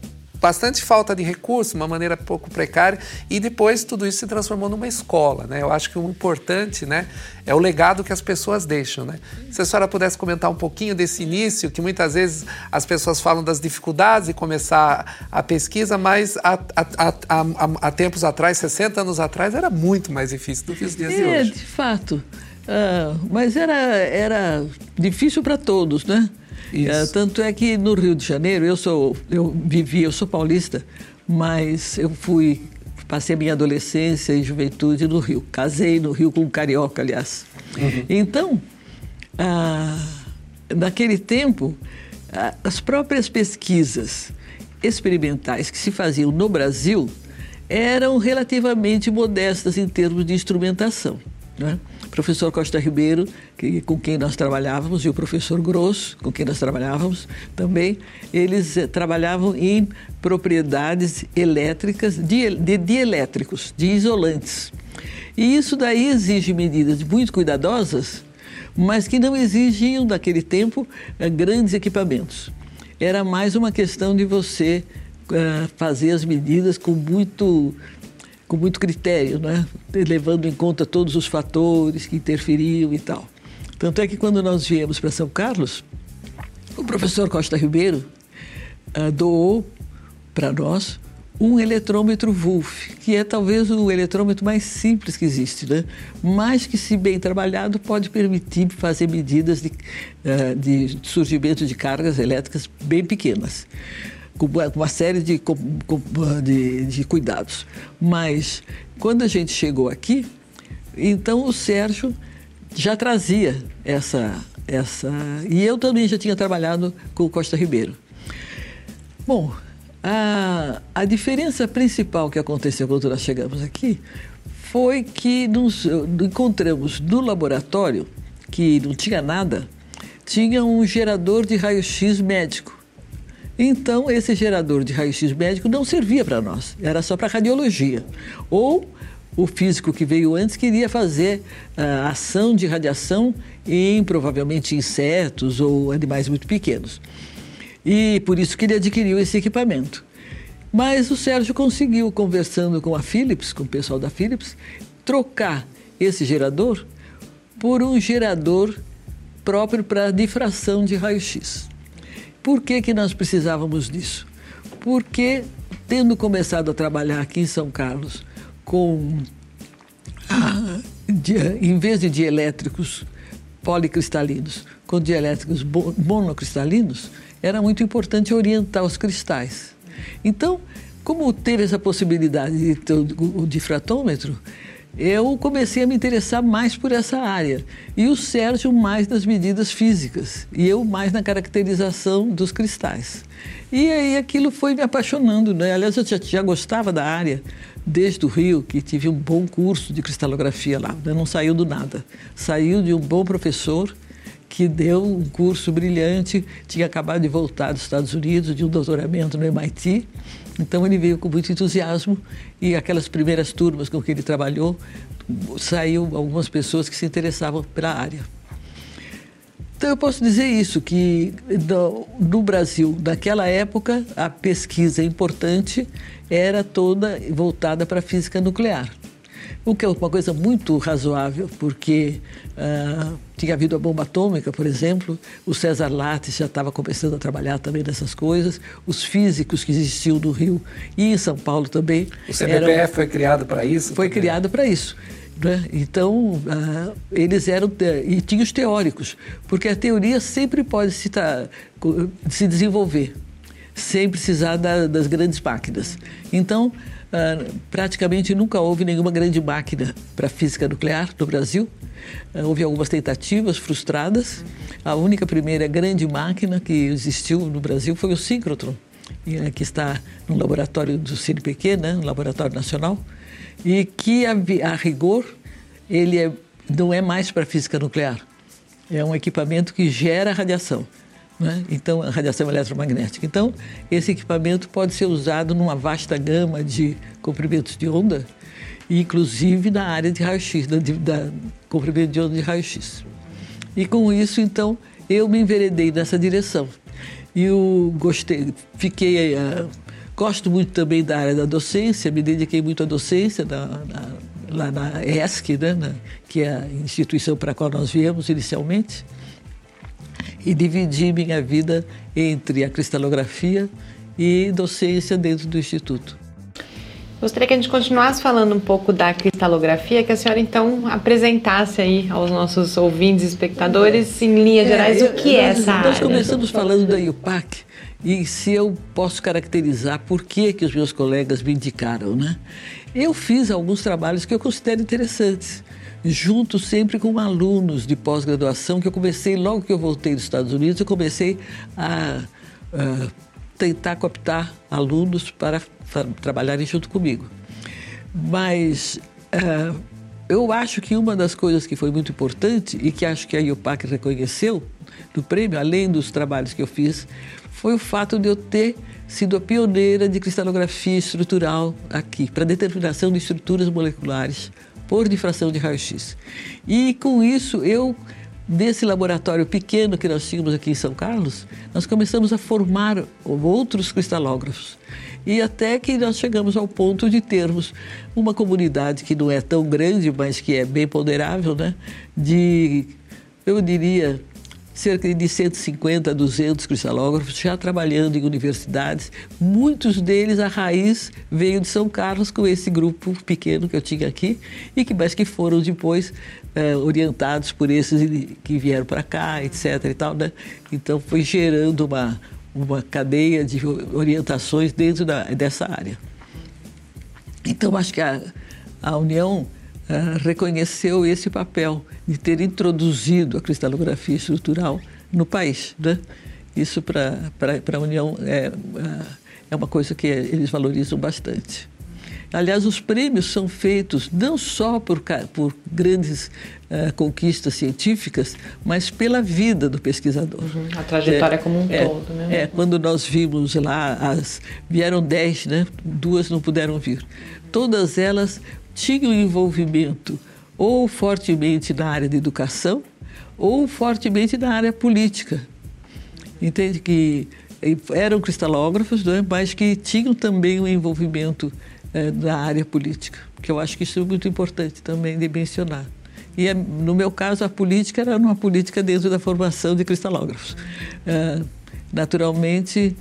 C: bastante falta de recursos, uma maneira pouco precária, e depois tudo isso se transformou numa escola. Né? Eu acho que o importante né, é o legado que as pessoas deixam. Né? Se a senhora pudesse comentar um pouquinho desse início, que muitas vezes as pessoas falam das dificuldades de começar a pesquisa, mas há, há, há, há tempos atrás, 60 anos atrás, era muito mais difícil do que os dias
G: é,
C: de hoje.
G: de fato. Uh, mas era, era difícil para todos, né? É, tanto é que no Rio de Janeiro, eu sou, eu vivi, eu sou paulista, mas eu fui, passei a minha adolescência e juventude no Rio. Casei no Rio com um carioca, aliás. Uhum. Então, ah, naquele tempo, ah, as próprias pesquisas experimentais que se faziam no Brasil eram relativamente modestas em termos de instrumentação. Né? Professor Costa Ribeiro, que, com quem nós trabalhávamos, e o professor Grosso, com quem nós trabalhávamos também, eles eh, trabalhavam em propriedades elétricas, de, de dielétricos, de isolantes. E isso daí exige medidas muito cuidadosas, mas que não exigiam, naquele tempo, eh, grandes equipamentos. Era mais uma questão de você uh, fazer as medidas com muito com muito critério, né? levando em conta todos os fatores que interferiam e tal. Tanto é que quando nós viemos para São Carlos, o professor Costa Ribeiro uh, doou para nós um eletrômetro Wolf, que é talvez o eletrômetro mais simples que existe, né? mas que, se bem trabalhado, pode permitir fazer medidas de, uh, de surgimento de cargas elétricas bem pequenas com uma série de, de, de cuidados. Mas quando a gente chegou aqui, então o Sérgio já trazia essa, essa. E eu também já tinha trabalhado com o Costa Ribeiro. Bom, a, a diferença principal que aconteceu quando nós chegamos aqui foi que nos encontramos no laboratório, que não tinha nada, tinha um gerador de raio-x médico. Então, esse gerador de raio-x médico não servia para nós, era só para radiologia. Ou o físico que veio antes queria fazer uh, ação de radiação em provavelmente insetos ou animais muito pequenos. E por isso que ele adquiriu esse equipamento. Mas o Sérgio conseguiu, conversando com a Philips, com o pessoal da Philips, trocar esse gerador por um gerador próprio para difração de raio-x. Por que, que nós precisávamos disso? Porque, tendo começado a trabalhar aqui em São Carlos com, ah, em vez de dielétricos policristalinos, com dielétricos monocristalinos, era muito importante orientar os cristais. Então, como teve essa possibilidade de ter o difratômetro, eu comecei a me interessar mais por essa área. E o Sérgio mais nas medidas físicas e eu mais na caracterização dos cristais. E aí aquilo foi me apaixonando. Né? Aliás, eu já, já gostava da área desde o Rio, que tive um bom curso de cristalografia lá. Né? Não saiu do nada. Saiu de um bom professor que deu um curso brilhante, tinha acabado de voltar dos Estados Unidos, de um doutoramento no MIT. Então ele veio com muito entusiasmo e aquelas primeiras turmas com que ele trabalhou, saiu algumas pessoas que se interessavam pela área. Então eu posso dizer isso, que no, no, Brasil, naquela época, a pesquisa importante era toda voltada para a física nuclear. O que é uma coisa muito razoável, porque uh, tinha havido a bomba atômica, por exemplo, o César Lattes já estava começando a trabalhar também nessas coisas, os físicos que existiam no Rio e em São Paulo também.
C: O CBPF eram, foi criado para isso?
G: Foi também. criado para isso. Né? Então, uh, eles eram. E tinha os teóricos, porque a teoria sempre pode se, tá, se desenvolver, sem precisar da, das grandes máquinas. Então, Uh, praticamente nunca houve nenhuma grande máquina para física nuclear no Brasil. Uh, houve algumas tentativas frustradas. A única primeira grande máquina que existiu no Brasil foi o síncrotron, uh, que está no laboratório do CNPq, né, no Laboratório Nacional, e que, a, a rigor, ele é, não é mais para física nuclear. É um equipamento que gera radiação. Né? Então, a radiação eletromagnética. Então, esse equipamento pode ser usado numa vasta gama de comprimentos de onda, inclusive na área de raio-x, da, da comprimento de onda de raio-x. E com isso, então, eu me enveredei nessa direção. E eu gostei, fiquei. Uh, gosto muito também da área da docência, me dediquei muito à docência na, na, lá na ESC, né, na, que é a instituição para a qual nós viemos inicialmente e dividi minha vida entre a cristalografia e docência dentro do Instituto.
A: Gostaria que a gente continuasse falando um pouco da cristalografia, que a senhora então apresentasse aí aos nossos ouvintes e espectadores, em linhas é, gerais, o que é essa
G: nós
A: área.
G: Nós começamos falando da IUPAC e se eu posso caracterizar por que, que os meus colegas me indicaram, né? Eu fiz alguns trabalhos que eu considero interessantes junto sempre com alunos de pós-graduação, que eu comecei, logo que eu voltei dos Estados Unidos, eu comecei a, a tentar cooptar alunos para trabalharem junto comigo. Mas uh, eu acho que uma das coisas que foi muito importante e que acho que a IUPAC reconheceu do prêmio, além dos trabalhos que eu fiz, foi o fato de eu ter sido a pioneira de cristalografia estrutural aqui, para determinação de estruturas moleculares por difração de raio-x. E com isso, eu, desse laboratório pequeno que nós tínhamos aqui em São Carlos, nós começamos a formar outros cristalógrafos. E até que nós chegamos ao ponto de termos uma comunidade que não é tão grande, mas que é bem ponderável, né? de, eu diria, cerca de 150 a 200 cristalógrafos já trabalhando em universidades. Muitos deles, a raiz veio de São Carlos com esse grupo pequeno que eu tinha aqui, e que, mas que foram depois é, orientados por esses que vieram para cá, etc. E tal, né? Então foi gerando uma, uma cadeia de orientações dentro da, dessa área. Então acho que a, a União uh, reconheceu esse papel de ter introduzido a cristalografia estrutural no país. Né? Isso para a União é, uh, é uma coisa que eles valorizam bastante. Aliás, os prêmios são feitos não só por, por grandes uh, conquistas científicas, mas pela vida do pesquisador. Uhum,
A: a trajetória é, como um
G: é,
A: todo. Né?
G: É, quando nós vimos lá, as, vieram dez, né? duas não puderam vir. Todas elas tinham envolvimento ou fortemente na área de educação ou fortemente na área política. Entende que eram cristalógrafos, é? mas que tinham também um envolvimento é, na área política, que eu acho que isso é muito importante também de mencionar. E é, no meu caso, a política era uma política dentro da formação de cristalógrafos. É, naturalmente,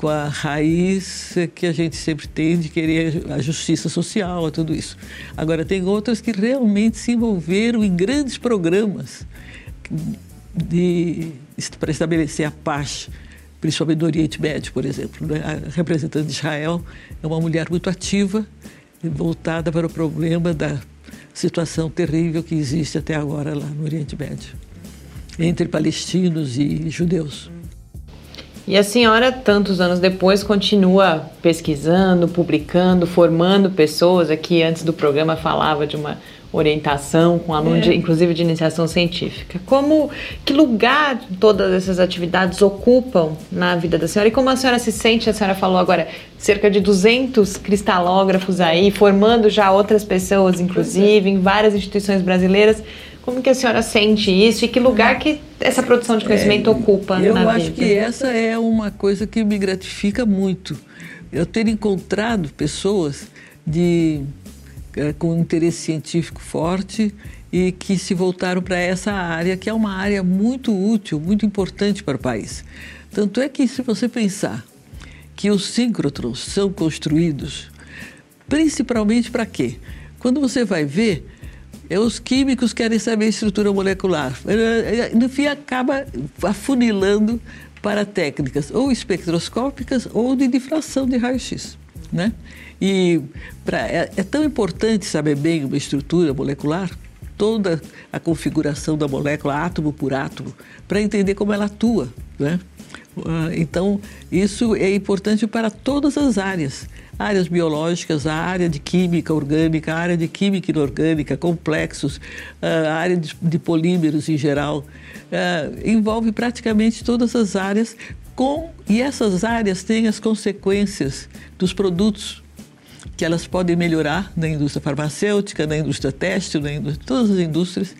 G: com a raiz que a gente sempre tem de querer a justiça social, a tudo isso. Agora, tem outras que realmente se envolveram em grandes programas para estabelecer a paz, principalmente no Oriente Médio, por exemplo. Né? A representante de Israel é uma mulher muito ativa, voltada para o problema da situação terrível que existe até agora lá no Oriente Médio, entre palestinos e judeus.
A: E a senhora, tantos anos depois, continua pesquisando, publicando, formando pessoas. Aqui, antes do programa, falava de uma orientação com alunos, é. inclusive de iniciação científica. Como, que lugar todas essas atividades ocupam na vida da senhora? E como a senhora se sente? A senhora falou agora cerca de 200 cristalógrafos aí, formando já outras pessoas, inclusive, em várias instituições brasileiras. Como que a senhora sente isso e que lugar que essa produção de conhecimento é, ocupa
G: eu
A: na
G: acho
A: vida?
G: que essa é uma coisa que me gratifica muito. Eu ter encontrado pessoas de é, com interesse científico forte e que se voltaram para essa área, que é uma área muito útil, muito importante para o país. Tanto é que, se você pensar que os síncrotrons são construídos principalmente para quê? Quando você vai ver, é os químicos querem saber a estrutura molecular. No fim, acaba afunilando para técnicas ou espectroscópicas ou de difração de raio-x. Né? E pra, é, é tão importante saber bem uma estrutura molecular toda a configuração da molécula, átomo por átomo, para entender como ela atua. Né? Ah, então, isso é importante para todas as áreas. Áreas biológicas, a área de química orgânica, a área de química inorgânica, complexos, a área de, de polímeros em geral. Ah, envolve praticamente todas as áreas com, e essas áreas têm as consequências dos produtos que elas podem melhorar na indústria farmacêutica, na indústria têxtil, indústria, todas as indústrias.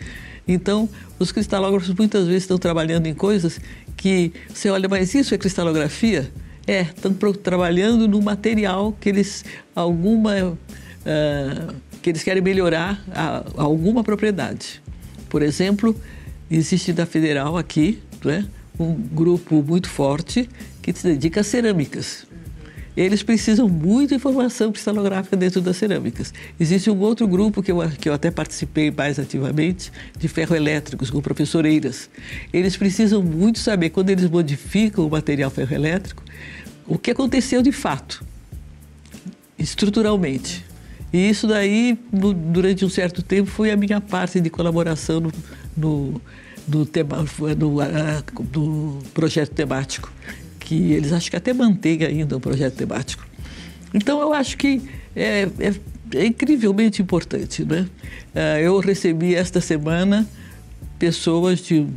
G: Então, os cristalógrafos muitas vezes estão trabalhando em coisas que você olha, mas isso é cristalografia? É, estão trabalhando no material que eles alguma uh, que eles querem melhorar a, a alguma propriedade. Por exemplo, existe da Federal aqui, né, um grupo muito forte que se dedica a cerâmicas eles precisam muito de informação cristalográfica dentro das cerâmicas. Existe um outro grupo que eu, que eu até participei mais ativamente, de ferroelétricos, com professor Eiras. Eles precisam muito saber, quando eles modificam o material ferroelétrico, o que aconteceu de fato, estruturalmente. E isso daí, durante um certo tempo, foi a minha parte de colaboração no, no, no, tema, no, no projeto temático que eles acho que até mantêm ainda o projeto temático. Então eu acho que é, é, é incrivelmente importante. Né? É, eu recebi esta semana pessoas de,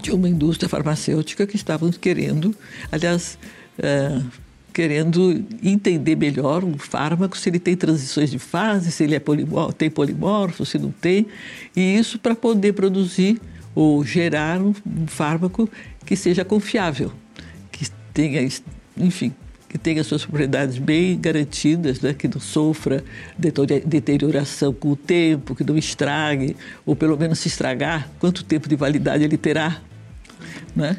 G: de uma indústria farmacêutica que estavam querendo, aliás, é, querendo entender melhor o fármaco, se ele tem transições de fase, se ele é polimor, tem polimorfo, se não tem, e isso para poder produzir ou gerar um, um fármaco que seja confiável tenha, enfim, que tenha suas propriedades bem garantidas, né? que não sofra deterioração com o tempo, que não estrague, ou pelo menos se estragar, quanto tempo de validade ele terá. Né?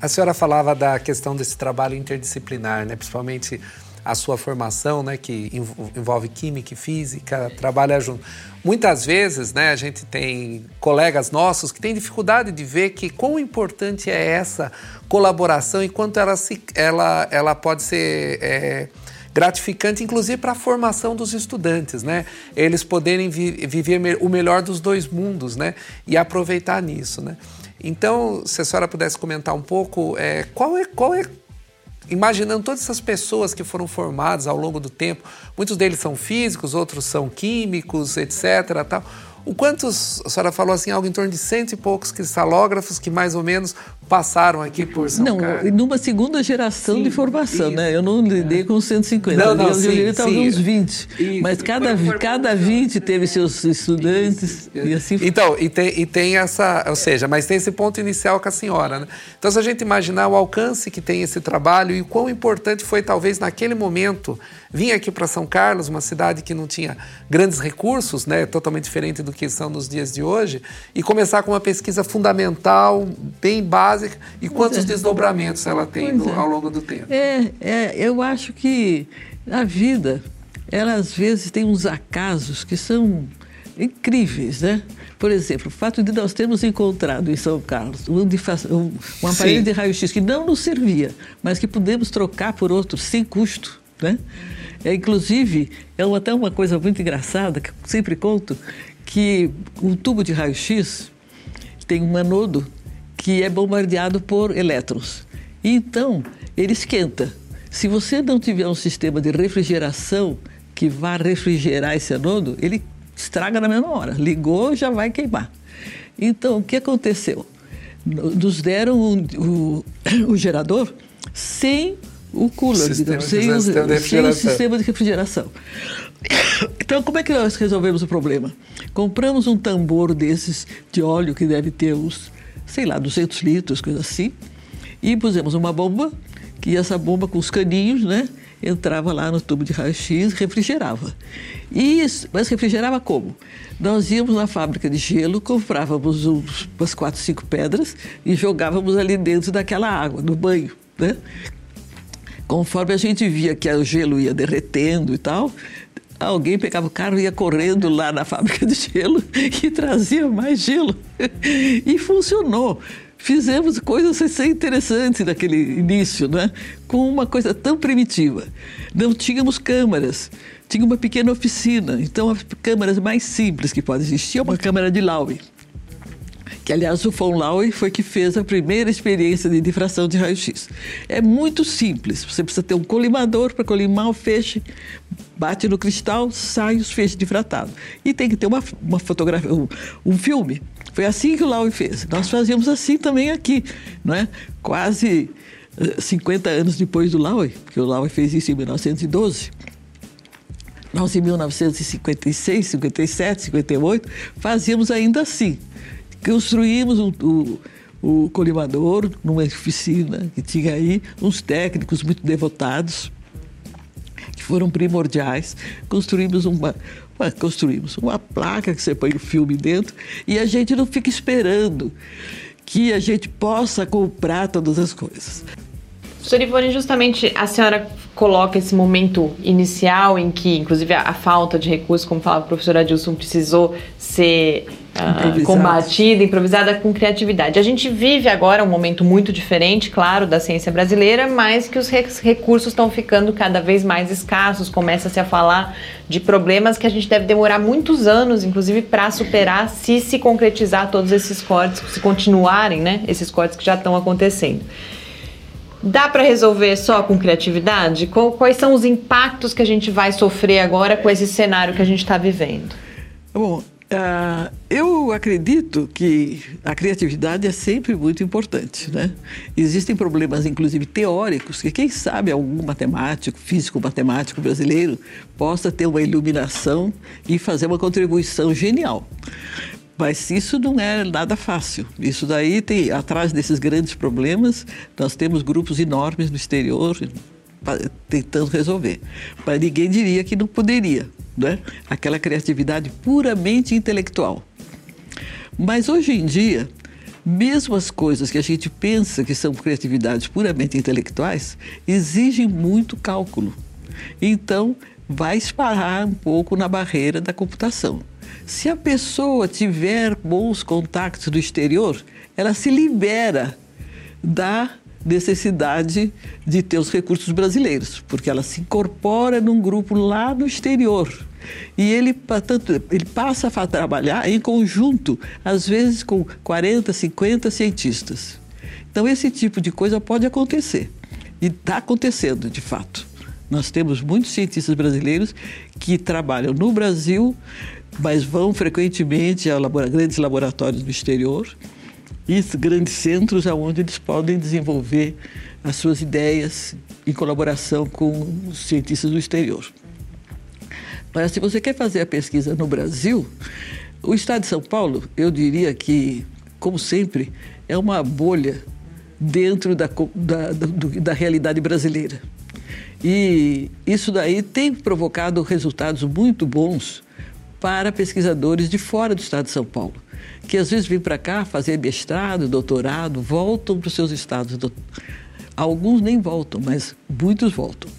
C: A senhora falava da questão desse trabalho interdisciplinar, né? principalmente a sua formação, né, que envolve química e física, trabalha junto. Muitas vezes, né, a gente tem colegas nossos que têm dificuldade de ver que quão importante é essa colaboração e quanto ela, se, ela, ela pode ser é, gratificante, inclusive para a formação dos estudantes, né? Eles poderem vi, viver o melhor dos dois mundos, né? E aproveitar nisso, né? Então, se a senhora pudesse comentar um pouco, é, qual é qual é imaginando todas essas pessoas que foram formadas ao longo do tempo, muitos deles são físicos, outros são químicos, etc. Tal. O quantos, a senhora falou assim, algo em torno de cento e poucos cristalógrafos que mais ou menos passaram aqui por São
G: não,
C: Carlos.
G: Não, numa segunda geração sim, de formação, né? Eu não lidei com 150, não, não, eu sim, lidei talvez uns 20. Isso. Mas cada, cada 20 teve seus estudantes isso. e assim
C: Então, e tem, e tem essa, ou seja, mas tem esse ponto inicial com a senhora, né? Então, se a gente imaginar o alcance que tem esse trabalho e o quão importante foi, talvez, naquele momento, vir aqui para São Carlos, uma cidade que não tinha grandes recursos, né? Totalmente diferente do que são nos dias de hoje, e começar com uma pesquisa fundamental, bem básica, e quantos é. desdobramentos ela tem no, é. ao longo do tempo.
G: É, é, eu acho que a vida, ela às vezes tem uns acasos que são incríveis, né? Por exemplo, o fato de nós termos encontrado em São Carlos um, um, um aparelho Sim. de raio-x que não nos servia, mas que pudemos trocar por outro sem custo, né? É, inclusive, é uma, até uma coisa muito engraçada, que eu sempre conto, que um tubo de raio-x tem um anodo que é bombardeado por elétrons. Então, ele esquenta. Se você não tiver um sistema de refrigeração que vá refrigerar esse anodo, ele estraga na mesma hora. Ligou, já vai queimar. Então, o que aconteceu? Nos deram o, *coughs* o gerador sem o cooler, digamos, sem, o, sem o sistema de refrigeração. Então, como é que nós resolvemos o problema? Compramos um tambor desses de óleo que deve ter uns sei lá, 200 litros, coisa assim. E pusemos uma bomba, que essa bomba com os caninhos, né? Entrava lá no tubo de raio-x, refrigerava. E, mas refrigerava como? Nós íamos na fábrica de gelo, comprávamos uns, umas quatro, cinco pedras e jogávamos ali dentro daquela água, no banho, né? Conforme a gente via que o gelo ia derretendo e tal, alguém pegava o carro e ia correndo lá na fábrica de gelo *laughs* e trazia mais gelo. E funcionou. Fizemos coisas assim interessantes naquele início, né? com uma coisa tão primitiva. Não tínhamos câmaras, tinha uma pequena oficina. Então, as câmaras mais simples que pode existir é uma câmara de Lowe que aliás o von Laue foi que fez a primeira experiência de difração de raio-x. É muito simples, você precisa ter um colimador para colimar o feixe, bate no cristal, sai os feixes difratados. E tem que ter uma, uma fotografia, um, um filme. Foi assim que o Laue fez. Nós fazíamos assim também aqui, não é? Quase 50 eh, anos depois do Laue, porque o Laue fez isso em 1912. Nós, em 1956, 57, 58, fazíamos ainda assim. Construímos o, o, o colimador numa oficina que tinha aí uns técnicos muito devotados, que foram primordiais. Construímos uma, construímos uma placa que você põe o filme dentro e a gente não fica esperando que a gente possa comprar todas as coisas.
A: Professor Ivone, justamente a senhora coloca esse momento inicial em que, inclusive, a, a falta de recursos, como falava o professor Adilson, precisou ser uh, combatida, improvisada com criatividade. A gente vive agora um momento muito diferente, claro, da ciência brasileira, mas que os recursos estão ficando cada vez mais escassos. Começa-se a falar de problemas que a gente deve demorar muitos anos, inclusive, para superar, se se concretizar todos esses cortes, se continuarem, né, esses cortes que já estão acontecendo. Dá para resolver só com criatividade? Quais são os impactos que a gente vai sofrer agora com esse cenário que a gente está vivendo?
G: Bom, Uh, eu acredito que a criatividade é sempre muito importante. Né? Existem problemas, inclusive teóricos, que quem sabe algum matemático, físico matemático brasileiro, possa ter uma iluminação e fazer uma contribuição genial. Mas isso não é nada fácil. Isso daí tem, atrás desses grandes problemas, nós temos grupos enormes no exterior tentando resolver. Mas ninguém diria que não poderia, né? Aquela criatividade puramente intelectual. Mas hoje em dia, mesmo as coisas que a gente pensa que são criatividades puramente intelectuais, exigem muito cálculo. Então, vai esparrar um pouco na barreira da computação. Se a pessoa tiver bons contatos do exterior, ela se libera da necessidade de ter os recursos brasileiros, porque ela se incorpora num grupo lá no exterior. E ele, portanto, ele passa a trabalhar em conjunto, às vezes com 40, 50 cientistas. Então, esse tipo de coisa pode acontecer. E está acontecendo, de fato. Nós temos muitos cientistas brasileiros que trabalham no Brasil mas vão frequentemente a labora grandes laboratórios do exterior e grandes centros onde eles podem desenvolver as suas ideias em colaboração com os cientistas do exterior. Mas se você quer fazer a pesquisa no Brasil, o estado de São Paulo, eu diria que, como sempre, é uma bolha dentro da, da, do, da realidade brasileira. E isso daí tem provocado resultados muito bons para pesquisadores de fora do estado de São Paulo, que às vezes vêm para cá fazer mestrado, doutorado, voltam para os seus estados. Alguns nem voltam, mas muitos voltam.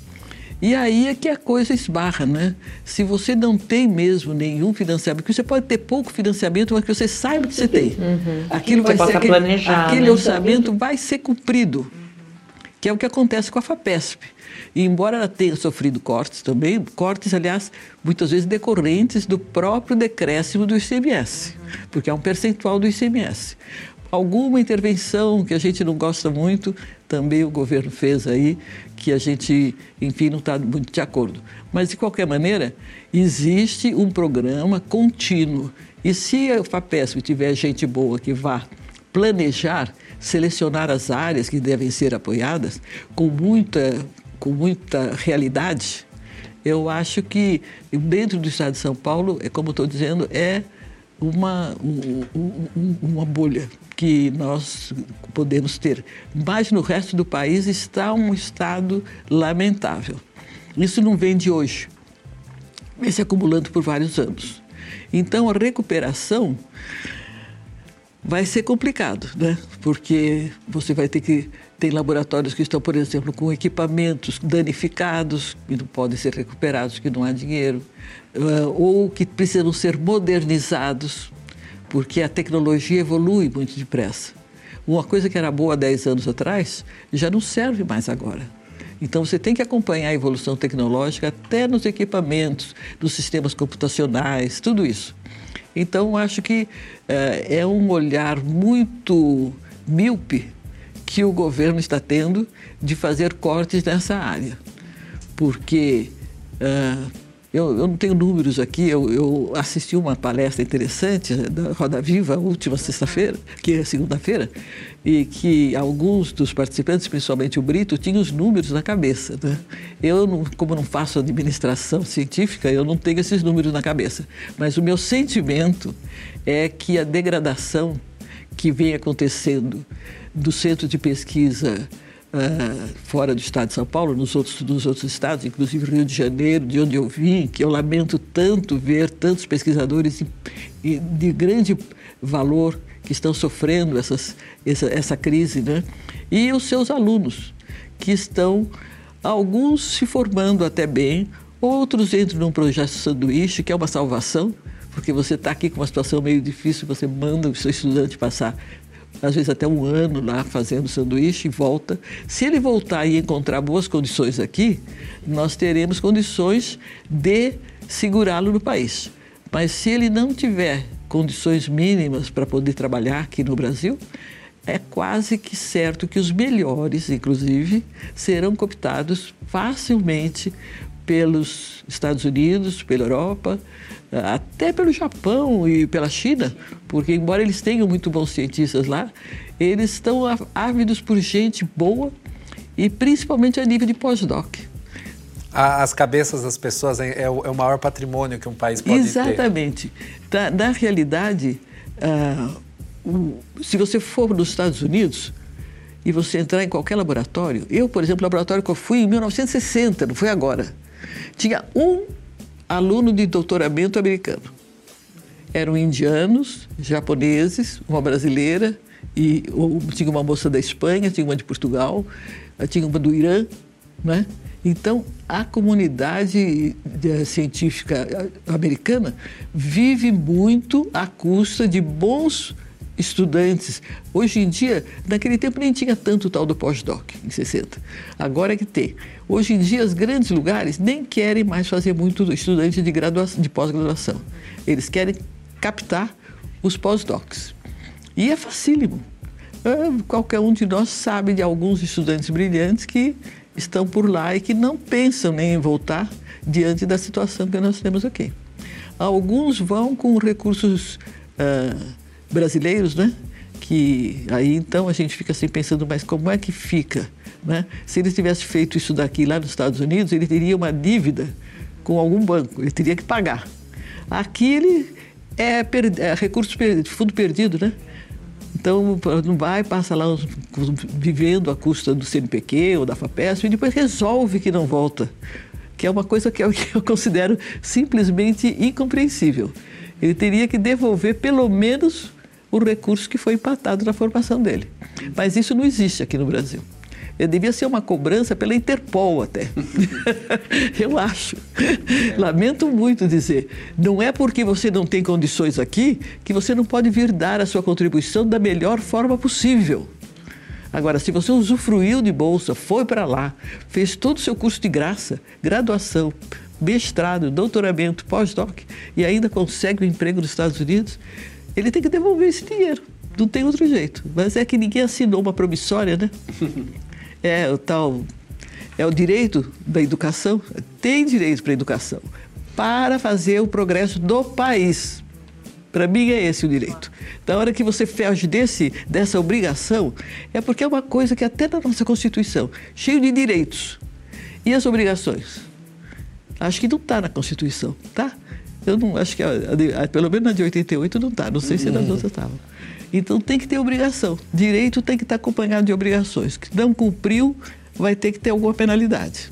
G: E aí é que a coisa esbarra, né? Se você não tem mesmo nenhum financiamento, porque você pode ter pouco financiamento, mas que você saiba que você tem. Uhum. Aquilo vai ser aquele, aquele né? orçamento vai ser cumprido, que é o que acontece com a Fapesp. E embora ela tenha sofrido cortes também, cortes, aliás, muitas vezes decorrentes do próprio decréscimo do ICMS, porque é um percentual do ICMS. Alguma intervenção que a gente não gosta muito, também o governo fez aí, que a gente, enfim, não está muito de acordo. Mas, de qualquer maneira, existe um programa contínuo. E se a FAPESP tiver gente boa que vá planejar, selecionar as áreas que devem ser apoiadas com muita com muita realidade, eu acho que dentro do estado de São Paulo, é como estou dizendo, é uma, um, um, uma bolha que nós podemos ter. Mas no resto do país está um estado lamentável. Isso não vem de hoje, vem se acumulando por vários anos. Então a recuperação vai ser complicado, né? Porque você vai ter que tem laboratórios que estão, por exemplo, com equipamentos danificados que não podem ser recuperados, que não há dinheiro, ou que precisam ser modernizados porque a tecnologia evolui muito depressa. Uma coisa que era boa há 10 anos atrás já não serve mais agora. Então você tem que acompanhar a evolução tecnológica até nos equipamentos, nos sistemas computacionais, tudo isso. Então acho que é, é um olhar muito míope que o governo está tendo de fazer cortes nessa área. Porque uh, eu, eu, não tenho números aqui, eu, eu, assisti uma palestra interessante da Roda Viva, última sexta-feira, que é segunda-feira, e que alguns dos participantes, principalmente o Brito, tinham os números na cabeça. Né? Eu, não, como não faço administração científica, eu não tenho esses números na cabeça. Mas o meu sentimento é que a degradação que vem acontecendo do centro de pesquisa uh, fora do estado de São Paulo, nos outros, nos outros estados, inclusive Rio de Janeiro, de onde eu vim, que eu lamento tanto ver tantos pesquisadores de, de grande valor que estão sofrendo essas, essa, essa crise, né? e os seus alunos, que estão, alguns se formando até bem, outros entram num projeto sanduíche, que é uma salvação, porque você está aqui com uma situação meio difícil, você manda o seu estudante passar às vezes até um ano lá fazendo sanduíche e volta. Se ele voltar e encontrar boas condições aqui, nós teremos condições de segurá-lo no país. Mas se ele não tiver condições mínimas para poder trabalhar aqui no Brasil, é quase que certo que os melhores, inclusive, serão cooptados facilmente pelos Estados Unidos, pela Europa, até pelo Japão e pela China, porque embora eles tenham muito bons cientistas lá, eles estão ávidos por gente boa e principalmente a nível de pós-doc.
C: As cabeças das pessoas é, é o, é o, maior patrimônio que um país pode
G: Exatamente. ter. Exatamente. Na realidade, uh, se você for nos Estados Unidos e você entrar em qualquer laboratório, eu, por exemplo, o laboratório que eu fui em 1960, não foi agora, tinha um aluno de doutoramento americano. Eram indianos, japoneses, uma brasileira, e ou, tinha uma moça da Espanha, tinha uma de Portugal, tinha uma do Irã, né? Então, a comunidade eh, científica eh, americana vive muito à custa de bons estudantes. Hoje em dia, naquele tempo nem tinha tanto tal do pós-doc, em 60. Agora é que tem. Hoje em dia, os grandes lugares nem querem mais fazer muito estudante de, graduação, de pós-graduação. Eles querem captar os pós-docs. E é facílimo. Ah, qualquer um de nós sabe de alguns estudantes brilhantes que estão por lá e que não pensam nem em voltar diante da situação que nós temos aqui. Alguns vão com recursos uh, brasileiros, né? Que aí então a gente fica assim pensando, mas como é que fica? Né? Se ele tivesse feito isso daqui lá nos Estados Unidos, ele teria uma dívida com algum banco, ele teria que pagar. Aqui ele é, per, é recurso per, fundo perdido, né? Então, não vai, passa lá vivendo à custa do CNPq ou da FAPESP e depois resolve que não volta, que é uma coisa que que eu considero simplesmente incompreensível. Ele teria que devolver pelo menos o recurso que foi empatado na formação dele. Mas isso não existe aqui no Brasil. Eu devia ser uma cobrança pela Interpol até. *laughs* Eu acho. Lamento muito dizer. Não é porque você não tem condições aqui que você não pode vir dar a sua contribuição da melhor forma possível. Agora, se você usufruiu de bolsa, foi para lá, fez todo o seu curso de graça, graduação, mestrado, doutoramento, pós-doc, e ainda consegue um emprego nos Estados Unidos, ele tem que devolver esse dinheiro. Não tem outro jeito. Mas é que ninguém assinou uma promissória, né? *laughs* é o tal é o direito da educação, tem direito para a educação, para fazer o progresso do país. Para mim é esse o direito. Da hora que você foge desse, dessa obrigação, é porque é uma coisa que até na nossa Constituição, cheio de direitos. E as obrigações? Acho que não está na Constituição, tá? Eu não acho que, a, a, a, pelo menos na de 88 não está, não sei se nas uhum. outras estavam. Então tem que ter obrigação. Direito tem que estar acompanhado de obrigações. Que não cumpriu, vai ter que ter alguma penalidade.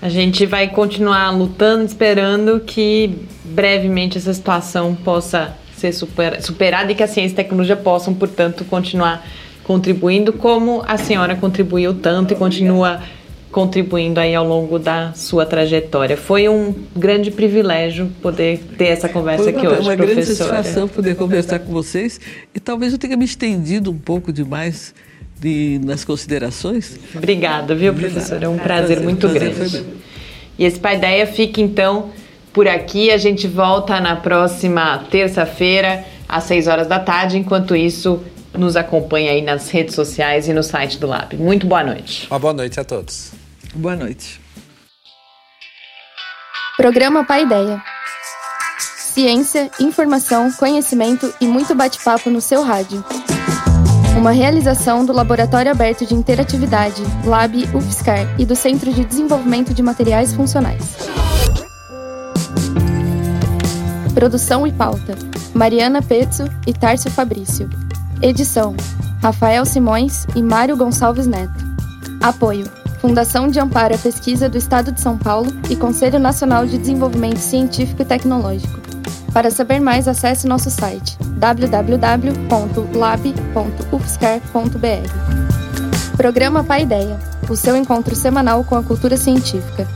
A: A gente vai continuar lutando, esperando que brevemente essa situação possa ser superada e que a ciência e a tecnologia possam, portanto, continuar contribuindo como a senhora contribuiu tanto e continua contribuindo aí ao longo da sua trajetória. Foi um grande privilégio poder ter essa conversa
G: Foi
A: aqui hoje,
G: uma
A: professora.
G: grande satisfação poder conversar com vocês e talvez eu tenha me estendido um pouco demais de, nas considerações.
A: Obrigada, viu, professora? É um prazer, prazer muito prazer grande. E esse Pai Ideia fica então por aqui. A gente volta na próxima terça-feira, às 6 horas da tarde. Enquanto isso, nos acompanha aí nas redes sociais e no site do Lab. Muito boa noite.
C: Uma boa noite a todos.
G: Boa noite.
B: Programa Pai Ideia. Ciência, informação, conhecimento e muito bate-papo no seu rádio. Uma realização do Laboratório Aberto de Interatividade, Lab UFSCar e do Centro de Desenvolvimento de Materiais Funcionais. Produção e pauta: Mariana Pezzo e Tárcio Fabrício. Edição: Rafael Simões e Mário Gonçalves Neto. Apoio: Fundação de Amparo à Pesquisa do Estado de São Paulo e Conselho Nacional de Desenvolvimento Científico e Tecnológico. Para saber mais, acesse nosso site www.lab.ufscar.br. Programa Pai Ideia, o seu encontro semanal com a cultura científica.